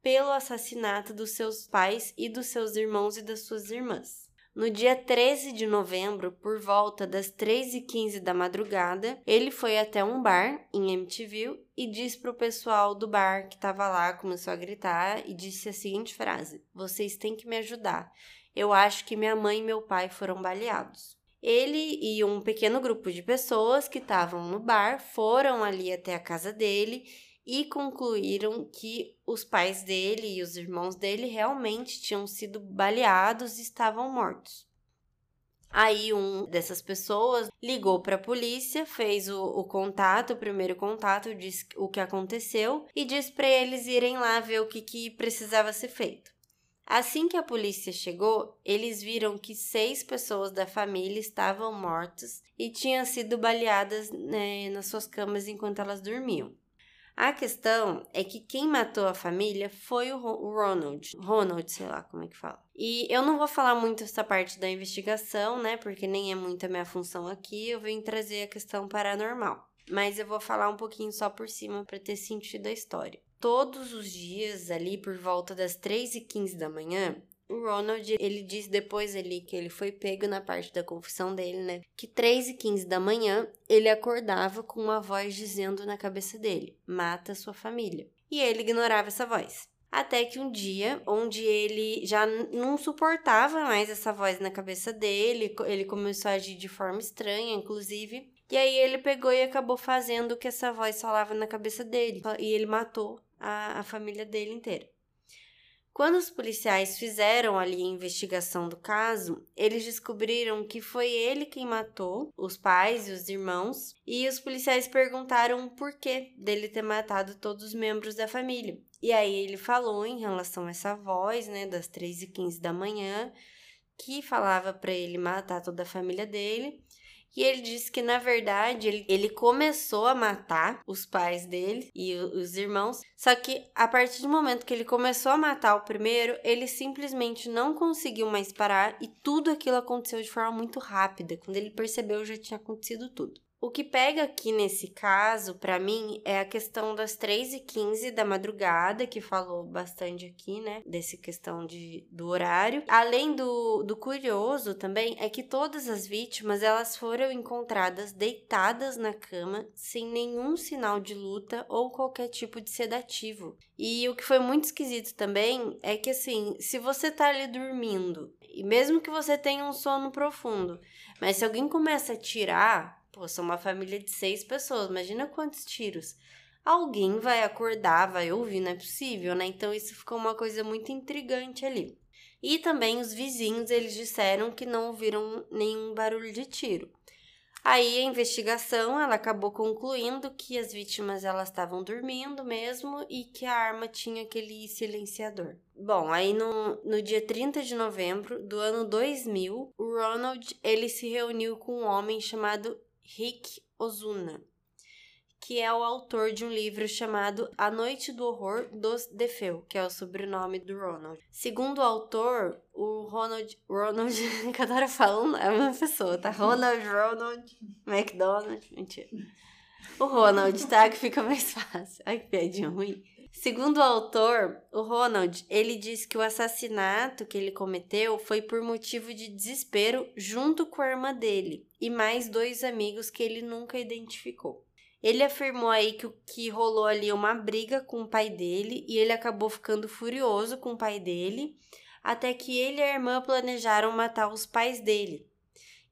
pelo assassinato dos seus pais e dos seus irmãos e das suas irmãs. No dia 13 de novembro, por volta das 3h15 da madrugada, ele foi até um bar em Amityville e disse pro pessoal do bar que estava lá, começou a gritar e disse a seguinte frase: Vocês têm que me ajudar. Eu acho que minha mãe e meu pai foram baleados. Ele e um pequeno grupo de pessoas que estavam no bar foram ali até a casa dele e concluíram que os pais dele e os irmãos dele realmente tinham sido baleados e estavam mortos. Aí um dessas pessoas ligou para a polícia, fez o, o contato, o primeiro contato, disse o que aconteceu e disse para eles irem lá ver o que, que precisava ser feito. Assim que a polícia chegou, eles viram que seis pessoas da família estavam mortas e tinham sido baleadas né, nas suas camas enquanto elas dormiam. A questão é que quem matou a família foi o Ronald. Ronald, sei lá como é que fala. E eu não vou falar muito essa parte da investigação, né? Porque nem é muito a minha função aqui. Eu vim trazer a questão paranormal. Mas eu vou falar um pouquinho só por cima para ter sentido a história. Todos os dias, ali por volta das 3h15 da manhã, o Ronald, ele diz depois ali que ele foi pego na parte da confissão dele, né? Que 3 e 15 da manhã ele acordava com uma voz dizendo na cabeça dele: mata sua família. E ele ignorava essa voz. Até que um dia, onde ele já não suportava mais essa voz na cabeça dele, ele começou a agir de forma estranha, inclusive. E aí ele pegou e acabou fazendo o que essa voz falava na cabeça dele. E ele matou a, a família dele inteira. Quando os policiais fizeram ali a investigação do caso, eles descobriram que foi ele quem matou os pais e os irmãos, e os policiais perguntaram o porquê dele ter matado todos os membros da família. E aí ele falou em relação a essa voz, né, das 3 e 15 da manhã, que falava para ele matar toda a família dele. E ele disse que, na verdade, ele, ele começou a matar os pais dele e os irmãos. Só que a partir do momento que ele começou a matar o primeiro, ele simplesmente não conseguiu mais parar e tudo aquilo aconteceu de forma muito rápida. Quando ele percebeu, já tinha acontecido tudo. O que pega aqui nesse caso, para mim, é a questão das 3 e 15 da madrugada, que falou bastante aqui, né? Dessa questão de, do horário. Além do, do curioso também, é que todas as vítimas, elas foram encontradas deitadas na cama, sem nenhum sinal de luta ou qualquer tipo de sedativo. E o que foi muito esquisito também é que, assim, se você tá ali dormindo, e mesmo que você tenha um sono profundo, mas se alguém começa a tirar Pô, uma família de seis pessoas, imagina quantos tiros. Alguém vai acordar, vai ouvir, não é possível, né? Então isso ficou uma coisa muito intrigante ali. E também os vizinhos, eles disseram que não ouviram nenhum barulho de tiro. Aí a investigação, ela acabou concluindo que as vítimas elas estavam dormindo mesmo e que a arma tinha aquele silenciador. Bom, aí no, no dia 30 de novembro do ano 2000, o Ronald, ele se reuniu com um homem chamado Rick Ozuna, que é o autor de um livro chamado A Noite do Horror dos Defeu, que é o sobrenome do Ronald. Segundo o autor, o Ronald. Ronald. Cada hora falando é uma pessoa, tá? Ronald, Ronald, McDonald. Mentira. O Ronald, tá? Que fica mais fácil. Ai, que piadinha ruim. Segundo o autor, o Ronald, ele diz que o assassinato que ele cometeu foi por motivo de desespero junto com a irmã dele e mais dois amigos que ele nunca identificou. Ele afirmou aí que, que rolou ali uma briga com o pai dele e ele acabou ficando furioso com o pai dele, até que ele e a irmã planejaram matar os pais dele.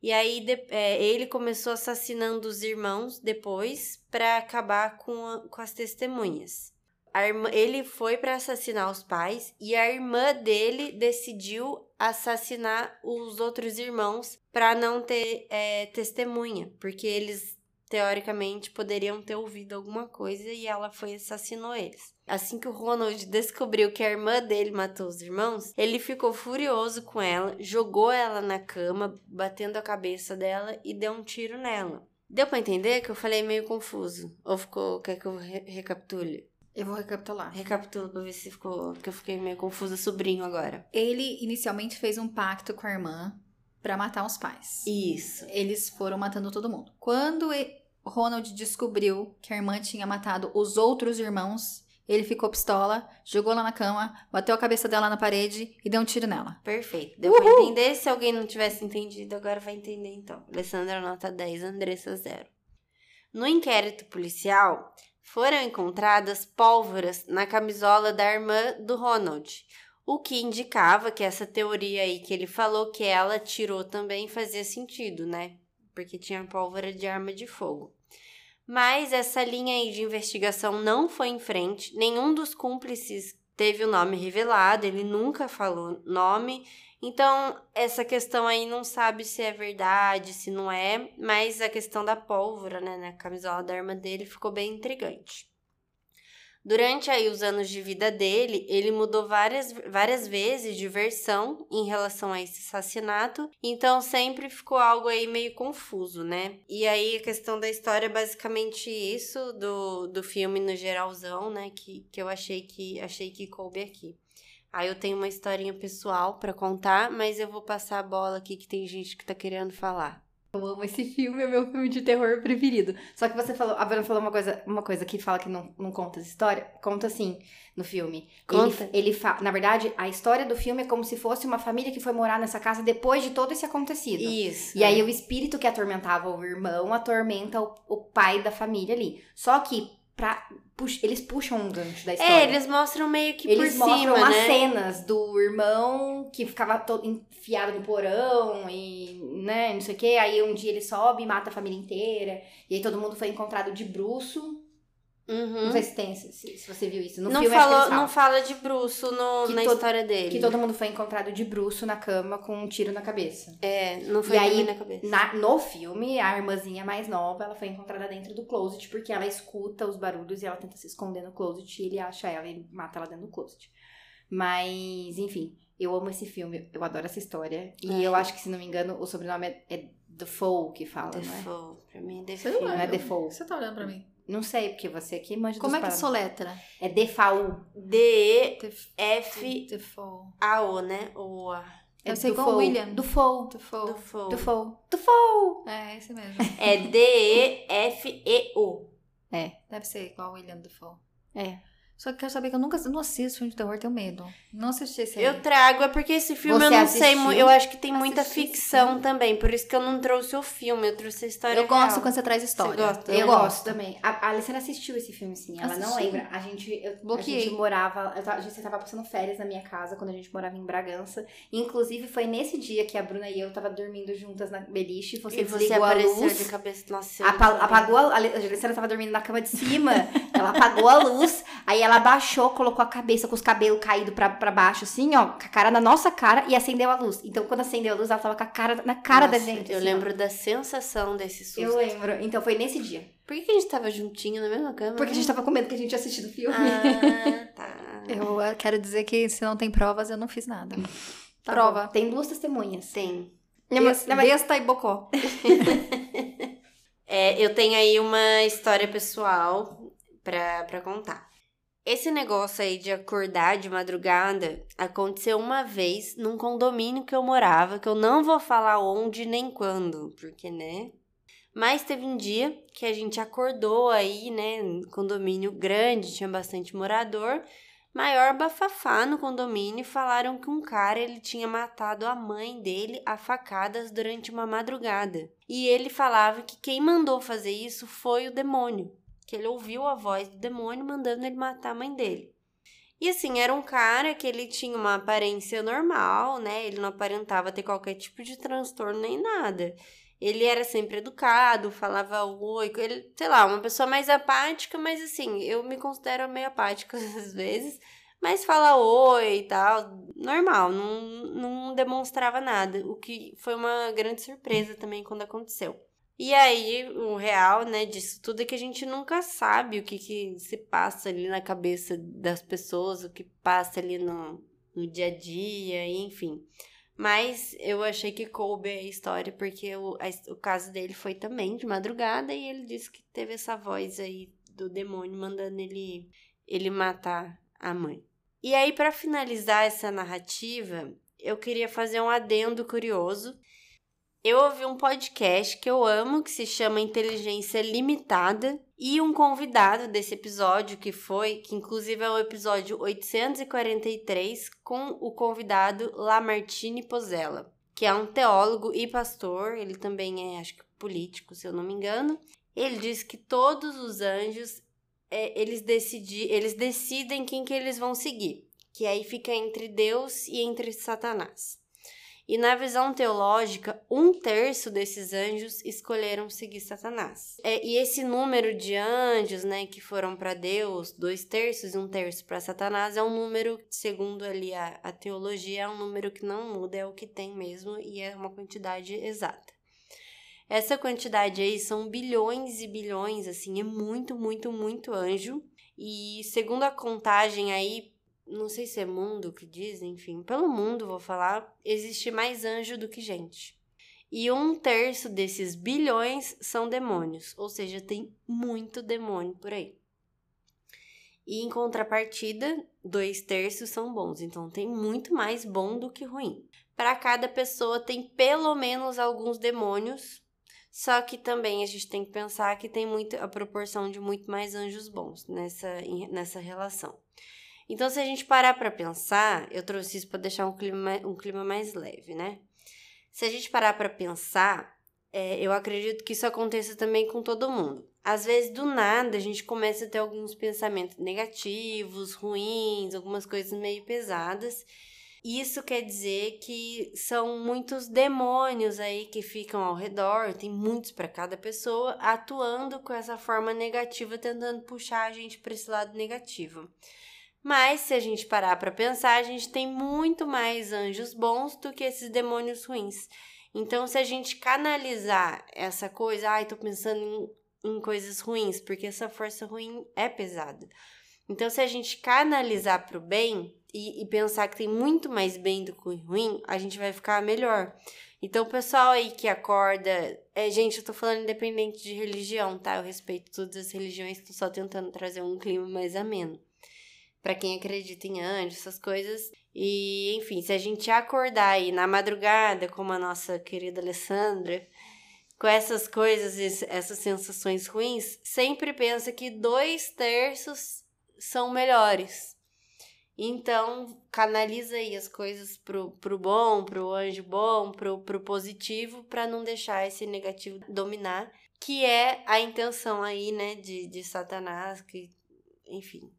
E aí é, ele começou assassinando os irmãos depois para acabar com, a, com as testemunhas irmã, ele foi para assassinar os pais e a irmã dele decidiu assassinar os outros irmãos para não ter é, testemunha, porque eles teoricamente poderiam ter ouvido alguma coisa e ela foi e assassinou eles. Assim que o Ronald descobriu que a irmã dele matou os irmãos, ele ficou furioso com ela, jogou ela na cama, batendo a cabeça dela e deu um tiro nela. Deu para entender que eu falei meio confuso? Ou ficou quer que eu re recapitule? Eu vou recapitular. Recapitula pra ver se ficou. Porque eu fiquei meio confusa, sobrinho agora. Ele inicialmente fez um pacto com a irmã para matar os pais. Isso. Eles foram matando todo mundo. Quando Ronald descobriu que a irmã tinha matado os outros irmãos, ele ficou pistola, jogou lá na cama, bateu a cabeça dela na parede e deu um tiro nela. Perfeito. Deu Uhul! pra entender. Se alguém não tivesse entendido, agora vai entender então. Alessandra nota 10, Andressa 0. No inquérito policial, foram encontradas pólvoras na camisola da irmã do Ronald, o que indicava que essa teoria aí que ele falou que ela tirou também fazia sentido, né? Porque tinha pólvora de arma de fogo. Mas essa linha aí de investigação não foi em frente, nenhum dos cúmplices teve o nome revelado, ele nunca falou nome então, essa questão aí não sabe se é verdade, se não é, mas a questão da pólvora, né, na camisola da arma dele ficou bem intrigante. Durante aí os anos de vida dele, ele mudou várias, várias vezes de versão em relação a esse assassinato, então sempre ficou algo aí meio confuso, né? E aí a questão da história é basicamente isso do, do filme no geralzão, né? Que, que eu achei que achei que coube aqui. Aí eu tenho uma historinha pessoal para contar, mas eu vou passar a bola aqui que tem gente que tá querendo falar. Eu amo esse filme, é meu filme de terror preferido. Só que você falou, a Bruna falou uma coisa, uma coisa que fala que não, não conta essa história. Conta sim no filme. Conta. Ele, ele fa... Na verdade, a história do filme é como se fosse uma família que foi morar nessa casa depois de todo esse acontecido. Isso. E aí o espírito que atormentava o irmão atormenta o, o pai da família ali. Só que pra, pux- eles puxam um gancho da história. É, eles mostram meio que Eles por mostram cima, umas né? cenas do irmão que ficava todo enfiado no porão e, né, não sei o que. Aí um dia ele sobe e mata a família inteira. E aí todo mundo foi encontrado de bruço. Uhum. Não sei se tem, se, se você viu isso. No não, filme falou, não fala de bruxo no, na todo- história dele. Que todo mundo foi encontrado de bruço na cama com um tiro na cabeça. É, não foi E aí, na cabeça. Na- no filme, a irmãzinha mais nova, ela foi encontrada dentro do closet porque ela escuta os barulhos e ela tenta se esconder no closet e ele acha ela e mata ela dentro do closet. Mas, enfim, eu amo esse filme, eu adoro essa história. E É. eu acho que, se não me engano, o sobrenome é, é Defoe que fala, não é? Default. Pra mim é Você default. Não é Defoe. Você tá olhando pra mim. Não sei, porque você que manja Como é que soletra? É Default. D-E-F-A-O, né? O A. É Deve ser igual Defoe. William. Defoe. Default. Default. Defoe. Defoe. É, esse mesmo. É D-E-F-E-O. Deve ser igual William Defoe. É. Só que eu quero saber que eu nunca não assisto filme de terror, tenho medo. Não assisti esse aí. Eu trago, é porque esse filme Você eu não sei assistiu? muito. Eu acho que tem muita Assisti ficção também. Por isso que eu não trouxe o filme, eu trouxe a história. Eu gosto real. quando você traz história. Você gosta? Eu, Eu gosto gosto. também. A, a Alessandra assistiu esse filme, sim. Ela não Assisti. lembra. A gente, eu, a Bloqueei. gente morava. Eu tava, a gente tava passando férias na minha casa quando a gente morava em Bragança. Inclusive, foi nesse dia que a Bruna e eu tava dormindo juntas na beliche. Você E você desligou a apareceu luz. de cabeça. Nossa, eu apa- não sabia. apagou a, a Alessandra tava dormindo na cama de cima. ela apagou a luz. Aí ela abaixou, colocou a cabeça com os cabelos caídos pra, pra baixo, assim, ó, com a cara na nossa cara e acendeu a luz. Então, quando acendeu a luz, ela tava com a cara na cara da Nossa, gente. Eu assim, ó. lembro da sensação desse susto. Eu lembro. Então, foi nesse dia. Por que, que a gente tava juntinho na mesma cama? Porque a gente tava com medo que a gente ia assistir o filme. Ah, tá. Eu quero dizer que se não tem provas, eu não fiz nada. Tá Prova. bom. Tem duas testemunhas. Tem. Besta, besta e bocó. É, eu tenho aí uma história pessoal pra contar. Esse negócio aí de acordar de madrugada aconteceu uma vez num condomínio que eu morava, que eu não vou falar onde nem quando, porque, né? Mas teve um dia que a gente acordou aí, né? Condomínio grande, tinha bastante morador. Maior bafafá no condomínio. Falaram que um cara ele tinha matado a mãe dele a facadas durante uma madrugada. E ele falava que quem mandou fazer isso foi o demônio. Que ele ouviu a voz do demônio mandando ele matar a mãe dele. E assim, era um cara que ele tinha uma aparência normal, né? Ele não aparentava ter qualquer tipo de transtorno nem nada. Ele era sempre educado, falava oi, ele, sei lá, uma pessoa mais apática, mas assim, eu me considero meio apática às vezes, mas fala oi e tal, normal, não, não demonstrava nada, o que foi uma grande surpresa também quando aconteceu. E aí, o real, né, disso tudo é que a gente nunca sabe o que, que se passa ali na cabeça das pessoas, o que passa ali no, no dia a dia, enfim. Mas eu achei que coube a história, porque o, a- o caso dele foi também de madrugada e ele disse que teve essa voz aí do demônio mandando ele, ele matar a mãe. E aí, para finalizar essa narrativa, eu queria fazer um adendo curioso. Eu ouvi um podcast que eu amo, que se chama Inteligência Limitada, e um convidado desse episódio que foi, que inclusive é o episódio 843, com o convidado Lamartine Pozella, que é um teólogo e pastor, ele também é, acho que político, se eu não me engano. Ele diz que todos os anjos, é, eles, decidi, eles decidem quem que eles vão seguir, que aí fica entre Deus e entre Satanás. E na visão teológica, um terço desses anjos escolheram seguir Satanás. É, e esse número de anjos, né, que foram para Deus, dois terços e um terço para Satanás, é um número, segundo ali a, a teologia, é um número que não muda, é o que tem mesmo e é uma quantidade exata. Essa quantidade aí são bilhões e bilhões, assim, é muito, muito, muito anjo. E segundo a contagem aí, não sei se é mundo que diz, enfim, pelo mundo vou falar, existe mais anjo do que gente. E um terço desses bilhões são demônios, ou seja, tem muito demônio por aí. E em contrapartida, dois terços são bons, então tem muito mais bom do que ruim. Para cada pessoa tem pelo menos alguns demônios, só que também a gente tem que pensar que tem muito, a proporção de muito mais anjos bons nessa, nessa relação. Então, se a gente parar para pensar, eu trouxe isso para deixar um clima, um clima mais leve, né? Se a gente parar para pensar, é, eu acredito que isso aconteça também com todo mundo. Às vezes, do nada, a gente começa a ter alguns pensamentos negativos, ruins, algumas coisas meio pesadas. Isso quer dizer que são muitos demônios aí que ficam ao redor, tem muitos para cada pessoa, atuando com essa forma negativa, tentando puxar a gente para esse lado negativo. Mas se a gente parar para pensar, a gente tem muito mais anjos bons do que esses demônios ruins. Então, se a gente canalizar essa coisa, ai, tô pensando em, em coisas ruins, porque essa força ruim é pesada. Então, se a gente canalizar para o bem e, e, pensar que tem muito mais bem do que ruim, a gente vai ficar melhor. Então, o pessoal aí que acorda. É, gente, eu tô falando independente de religião, tá? Eu respeito todas as religiões, tô só tentando trazer um clima mais ameno para quem acredita em anjos, essas coisas. E, enfim, se a gente acordar aí na madrugada, como a nossa querida Alessandra, com essas coisas, essas sensações ruins, sempre pensa que dois terços são melhores. Então, canaliza aí as coisas pro, pro bom, pro anjo bom, pro, pro positivo, para não deixar esse negativo dominar, que é a intenção aí, né, de, de Satanás, que, enfim,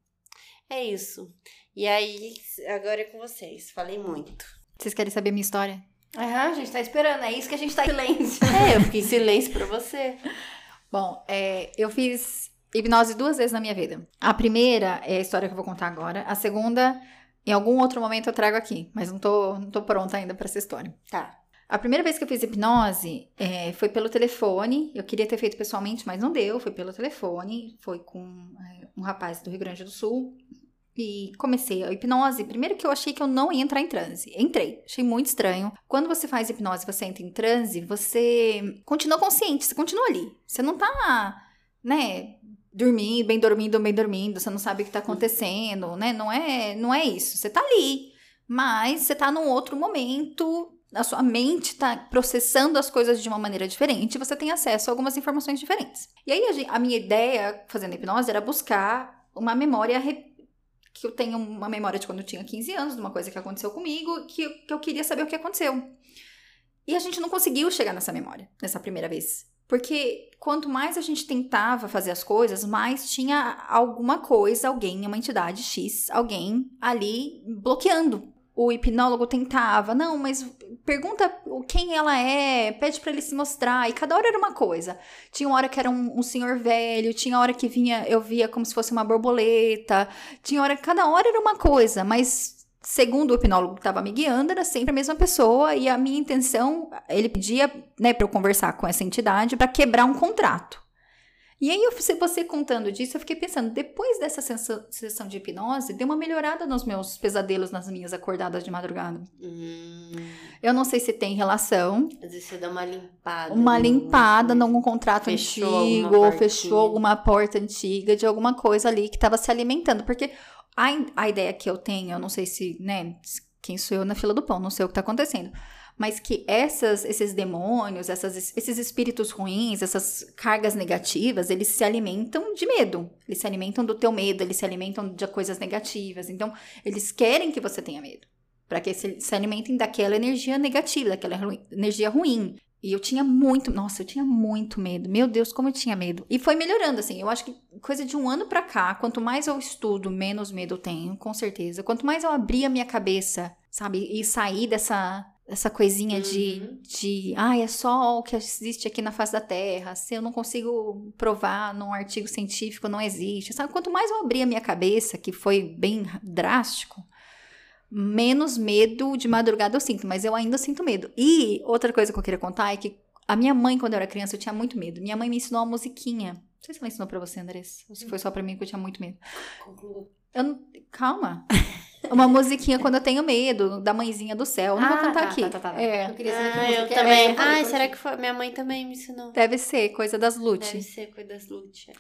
é isso. E aí, agora é com vocês. Falei muito. Vocês querem saber minha história? Aham, a gente tá esperando. É isso que a gente tá em silêncio. É, eu fiquei em silêncio pra você. Bom, é, eu fiz hipnose duas vezes na minha vida. A primeira é a história que eu vou contar agora. A segunda, em algum outro momento eu trago aqui. Mas não tô, não tô pronta ainda para essa história. Tá. A primeira vez que eu fiz hipnose é, foi pelo telefone. Eu queria ter feito pessoalmente, mas não deu. Foi pelo telefone. Foi com é, um rapaz do Rio Grande do Sul. E comecei a hipnose. Primeiro que eu achei que eu não ia entrar em transe. Entrei. Achei muito estranho. Quando você faz hipnose você entra em transe, você continua consciente, você continua ali. Você não tá, né, dormindo, bem dormindo, bem dormindo, você não sabe o que tá acontecendo, né? Não é, não é isso. Você tá ali, mas você tá num outro momento, a sua mente está processando as coisas de uma maneira diferente, você tem acesso a algumas informações diferentes. E aí a, minha ideia, fazendo hipnose, era buscar uma memória que eu tenho uma memória de quando eu tinha 15 anos, de uma coisa que aconteceu comigo, que, que eu queria saber o que aconteceu. E a gente não conseguiu chegar nessa memória, nessa primeira vez. Porque quanto mais a gente tentava fazer as coisas, mais tinha alguma coisa, alguém, uma entidade X, alguém ali bloqueando o hipnólogo tentava, não, mas pergunta quem ela é, pede para ele se mostrar. E cada hora era uma coisa. Tinha uma hora que era um, um, senhor velho, tinha hora que vinha, eu via como se fosse uma borboleta, tinha hora, cada hora era uma coisa, mas segundo o hipnólogo que estava me guiando, era sempre a mesma pessoa e a minha intenção, ele pedia, né, para eu conversar com essa entidade para quebrar um contrato. E aí, você contando disso, eu fiquei pensando, depois dessa sessão de hipnose, deu uma melhorada nos meus pesadelos, nas minhas acordadas de madrugada. Hum. Eu não sei se tem relação. Às vezes você dá uma limpada. Uma limpada em algum contrato fechou antigo, ou fechou alguma porta antiga de alguma coisa ali que estava se alimentando. Porque a, a ideia que eu tenho, eu não sei se, né, quem sou eu na fila do pão, não sei o que está acontecendo mas que essas, esses demônios, essas, esses espíritos ruins, essas cargas negativas, eles se alimentam de medo. Eles se alimentam do teu medo, eles se alimentam de coisas negativas. Então, eles querem que você tenha medo. Para que se, se alimentem daquela energia negativa, daquela ru energia ruim. E eu tinha muito, nossa, eu tinha muito medo. Meu Deus, como eu tinha medo. E foi melhorando, assim. Eu acho que coisa de um ano pra cá, quanto mais eu estudo, menos medo eu tenho, com certeza. Quanto mais eu abri a minha cabeça, sabe, e sair dessa essa coisinha uhum. de, de, ah, é só o que existe aqui na face da Terra, se eu não consigo provar num artigo científico, não existe. Sabe? Quanto mais eu abri a minha cabeça, que foi bem drástico, menos medo de madrugada eu sinto, mas eu ainda sinto medo. E outra coisa que eu queria contar é que a minha mãe, quando eu era criança, eu tinha muito medo. Minha mãe me ensinou uma musiquinha sei se ela ensinou pra você, Andressa. Ou se foi só pra mim, que eu tinha muito medo. Conclua. Eu não... Calma. Uma musiquinha quando eu tenho medo, da mãezinha do céu. Eu não vou Ah, cantar tá, aqui. tá, tá, tá. É, Eu queria saber que Ah, música eu que era. também. Falei, Ai, pode- será que foi? Minha mãe também me ensinou. deve ser coisa das Lute. Deve ser coisa das Lute.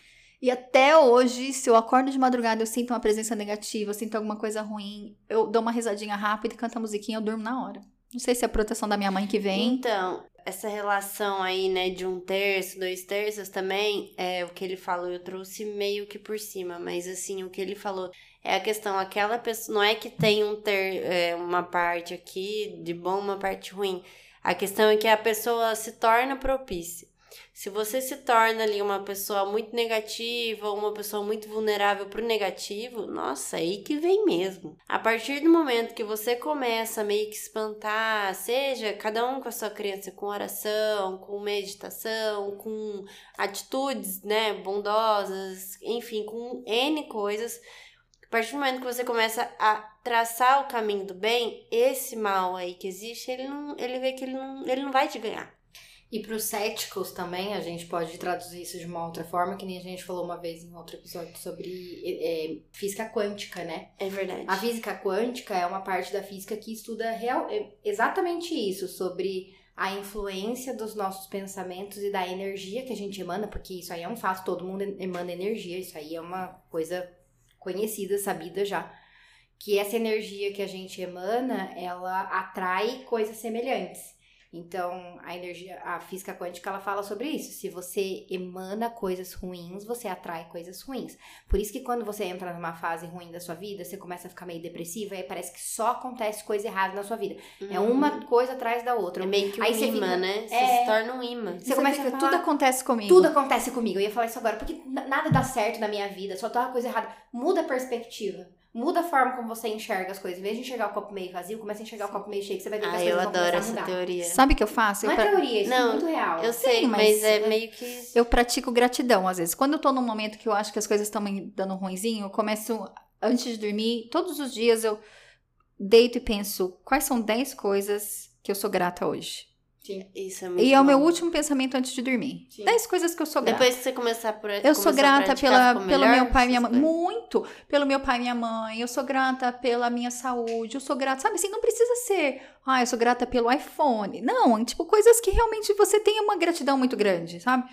E até hoje, se eu acordo de madrugada, eu sinto uma presença negativa, eu sinto alguma coisa ruim, eu dou uma risadinha rápida e canto a musiquinha, eu durmo na hora. Não sei se é a proteção da minha mãe que vem. Então, essa relação aí, né, de um terço, dois terços também, é o que ele falou, eu trouxe meio que por cima, mas assim, o que ele falou é a questão, aquela pessoa, não é que tem um ter, é, uma parte aqui de bom, uma parte ruim. A questão é que a pessoa se torna propícia. Se você se torna ali uma pessoa muito negativa, uma pessoa muito vulnerável pro negativo, nossa, aí que vem mesmo. A partir do momento que você começa a meio que espantar, seja cada um com a sua crença, com oração, com meditação, com atitudes, né, bondosas, enfim, com N coisas, a partir do momento que você começa a traçar o caminho do bem, esse mal aí que existe, ele não, ele vê que ele não, ele não vai te ganhar. E para os céticos também, a gente pode traduzir isso de uma outra forma, que nem a gente falou uma vez em outro episódio sobre é, é, física quântica, né? É verdade. A física quântica é uma parte da física que estuda real, é exatamente isso, sobre a influência dos nossos pensamentos e da energia que a gente emana, porque isso aí é um fato, todo mundo emana energia, isso aí é uma coisa conhecida, sabida já. Que essa energia que a gente emana, ela atrai coisas semelhantes. Então, a energia, a física quântica, ela fala sobre isso. Se você emana coisas ruins, você atrai coisas ruins. Por isso que quando você entra numa fase ruim da sua vida, você começa a ficar meio depressiva e aí parece que só acontece coisa errada na sua vida. É Uhum. uma coisa atrás da outra. É meio que um Aí você imã, fica- né? Você É. se torna um imã. Você começa a falar- tudo acontece comigo. Tudo acontece comigo. Eu ia falar isso agora, porque nada dá certo na minha vida, só tá uma coisa errada. Muda a perspectiva. Muda a forma como você enxerga as coisas. Em vez de enxergar o copo meio vazio, começa a enxergar o copo meio cheio, que você vai ver que as Ah, coisas eu vão adoro começar a essa mudar. teoria. Sabe o que eu faço? Não Eu é pra- teoria, isso Não, é muito real. Eu sei, mas- mas, é meio que. Eu pratico gratidão, às vezes. Quando eu tô num momento que eu acho que as coisas estão me dando ruinzinho, eu começo, antes de dormir, todos os dias eu deito e penso quais são 10 coisas que eu sou grata hoje. Isso é muito E é o meu último pensamento antes de dormir. Sim. 10 coisas que eu sou grata. Depois que você começar por. Eu sou grata pela, ficou pelo melhor meu pai e minha mãe. coisas? Muito. Pelo meu pai e minha mãe. Eu sou grata pela minha saúde. Eu sou grata. Sabe assim, não precisa ser. Ah, eu sou grata pelo iPhone. Não, tipo, coisas que realmente você tem uma gratidão muito grande, sabe?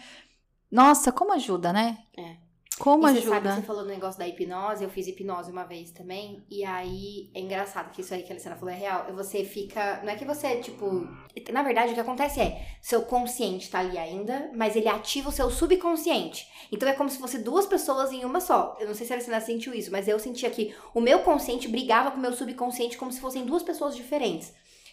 Nossa, como ajuda, né? É. Como E você sabe, ajuda. você falou do negócio da hipnose, eu fiz hipnose uma vez também, e aí é engraçado que isso aí que a Alessandra falou é real. Você fica. Não é que você, tipo. Na verdade, o que acontece é, seu consciente tá ali ainda, mas ele ativa o seu subconsciente. Então é como se fosse duas pessoas em uma só. Eu não sei se a Alessandra sentiu isso, mas eu sentia que o meu consciente brigava com o meu subconsciente como se fossem duas pessoas diferentes.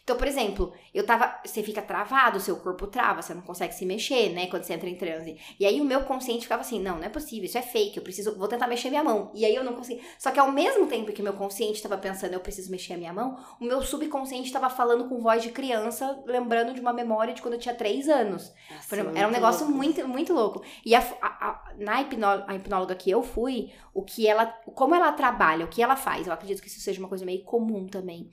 Então, por exemplo, eu tava. Você fica travado, o seu corpo trava, você não consegue se mexer, né? Quando você entra em transe. E aí o meu consciente ficava assim: não, não é possível, isso é fake, eu preciso. Vou tentar mexer minha mão. E aí eu não consegui. Só que ao mesmo tempo que meu consciente tava pensando, eu preciso mexer a minha mão, o meu subconsciente tava falando com voz de criança, lembrando de uma memória de quando eu tinha três anos. Nossa, exemplo, muito era um negócio louco. muito, muito louco. E a, a- a- na hipnó- a hipnóloga que eu fui, o que ela, como ela trabalha, o que ela faz, eu acredito que isso seja uma coisa meio comum também.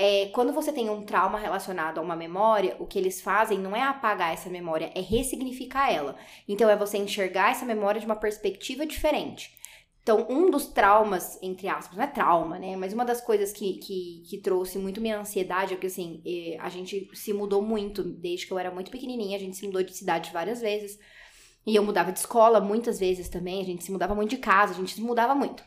É, quando você tem um trauma relacionado a uma memória, o que eles fazem não é apagar essa memória, é ressignificar ela. Então é você enxergar essa memória de uma perspectiva diferente. Então, um dos traumas, entre aspas, não é trauma, né? Mas uma das coisas que, que, que trouxe muito minha ansiedade é que, assim, eh, a gente se mudou muito desde que eu era muito pequenininha. A gente se mudou de cidade várias vezes. E eu mudava de escola muitas vezes também. A gente se mudava muito de casa, a gente se mudava muito.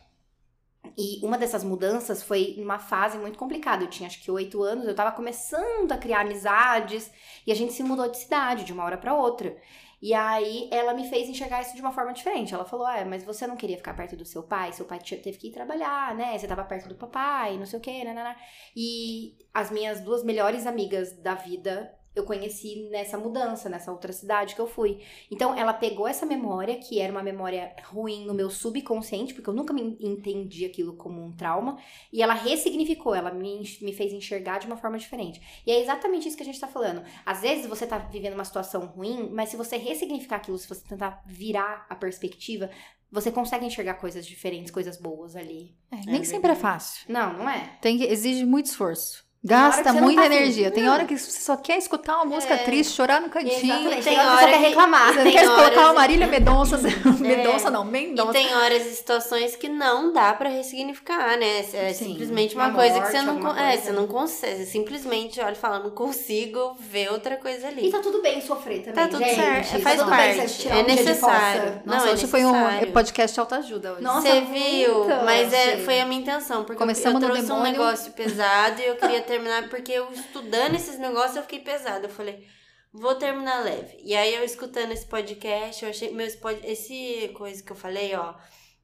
E uma dessas mudanças foi numa fase muito complicada. Eu tinha acho que oito anos, eu tava começando a criar amizades. E a gente se mudou de cidade, de uma hora para outra. E aí ela me fez enxergar isso de uma forma diferente. Ela falou: É, mas você não queria ficar perto do seu pai? Seu pai te- teve que ir trabalhar, né? Você tava perto do papai, não sei o quê, né? E as minhas duas melhores amigas da vida eu conheci nessa mudança, nessa outra cidade que eu fui. Então ela pegou essa memória, que era uma memória ruim no meu subconsciente, porque eu nunca me entendi aquilo como um trauma, e ela ressignificou, ela me, me fez enxergar de uma forma diferente. E é exatamente isso que a gente tá falando. Às vezes você tá vivendo uma situação ruim, mas se você ressignificar aquilo, se você tentar virar a perspectiva, você consegue enxergar coisas diferentes, coisas boas ali. É, nem sempre é fácil. Não, não é? Tem que, exige muito esforço. Gasta que não muita tá afim. energia. Tem hora que você só quer escutar uma música É. triste, chorar no cantinho. Exatamente. tem Tem hora que você quer que- reclamar. Você Tem quer colocar uma Marília Mendonça. Mendonça não, E Mendonça. tem horas e situações que não dá pra ressignificar, né? É Sim. simplesmente uma, Uma coisa que morte, você não, é, coisa. você não consegue. Você simplesmente olha e fala, não consigo ver outra coisa ali. E tá tudo bem sofrer também, Tá tudo gente. certo, faz tudo parte, é um necessário. Nossa, Não, é hoje foi um podcast de autoajuda hoje. Nossa, Você viu, mas é, foi a minha intenção, porque Começamos eu trouxe um negócio pesado e eu queria terminar, porque eu estudando esses negócios eu fiquei pesado. Eu falei, vou terminar leve. E aí eu escutando esse podcast, eu achei, pod, esse coisa que eu falei, ó,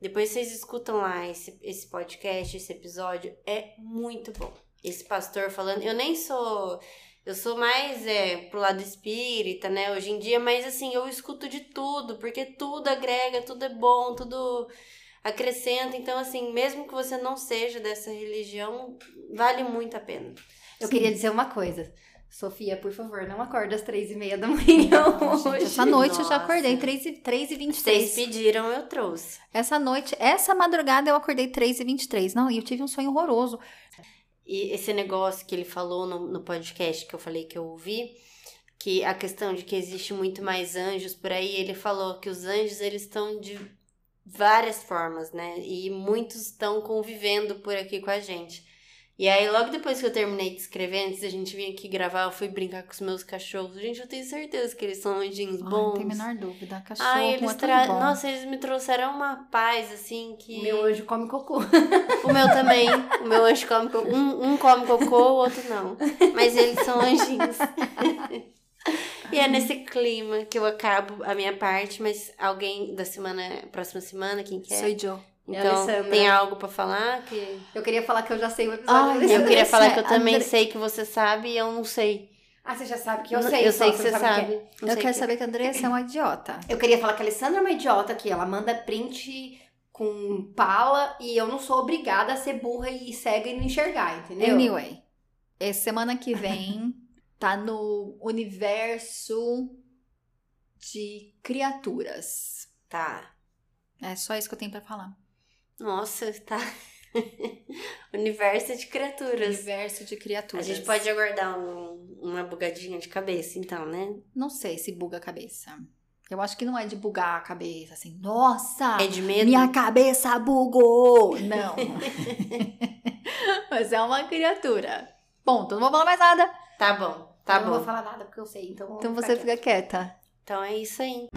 depois vocês escutam lá esse, esse podcast, esse episódio, é muito bom. Esse pastor falando, eu nem sou, eu sou mais é, pro lado espírita, né, hoje em dia, mas assim, eu escuto de tudo, porque tudo agrega, tudo é bom, tudo acrescenta. Então, assim, mesmo que você não seja dessa religião, vale muito a pena. Eu Sim. queria dizer uma coisa. Sofia, por favor, não acorda às três e meia da manhã hoje. essa noite eu já Nossa. acordei 3 e, 3 e Vocês 23. pediram, eu trouxe. Essa noite, essa madrugada eu acordei 3 e 23. Não, e eu tive um sonho horroroso. E esse negócio que ele falou no, no podcast que eu falei que eu ouvi, que a questão de que existe muito mais anjos por aí, ele falou que os anjos eles estão de várias formas, né? E muitos estão convivendo por aqui com a gente. E aí, logo depois que eu terminei de escrever, antes da gente vir aqui gravar, eu fui brincar com os meus cachorros. Gente, eu tenho certeza que eles são anjinhos bons. não tem a menor dúvida. Cachorro Ai, é eles tudo tra... bom. Nossa, eles me trouxeram uma paz, assim, que... O meu hoje come cocô. O meu também. O meu anjo come cocô. Um, um come cocô, o outro não. Mas eles são anjinhos. e é nesse clima que eu acabo a minha parte, mas alguém da semana, próxima semana, quem quer? Sou Joe. Então, Alessandra. tem algo pra falar? Que... Eu queria falar que eu já sei o episódio. Eu queria falar que eu também André- sei que você sabe e eu não sei. Ah, você já sabe que eu sei. Eu só, sei que você sabe. o que é. Eu quero que- saber que a Andressa é uma idiota. Eu queria falar que a Alessandra é uma idiota aqui. Ela manda print com pala e eu não sou obrigada a ser burra e cega e não enxergar, entendeu? Anyway, é, semana que vem tá no universo de criaturas. Tá. É só isso que eu tenho pra falar. Nossa, tá. Universo de criaturas. Universo de A criaturas. gente pode aguardar um- uma bugadinha de cabeça, então, né? Não sei se buga a cabeça. Eu acho que não é de bugar a cabeça, assim, nossa, É de medo? minha cabeça bugou. Não. Mas é uma criatura. Ponto, não vou falar mais nada. Tá bom, tá eu não bom. vou falar nada porque eu sei, então. eu Então você fica quieta. Então é isso aí.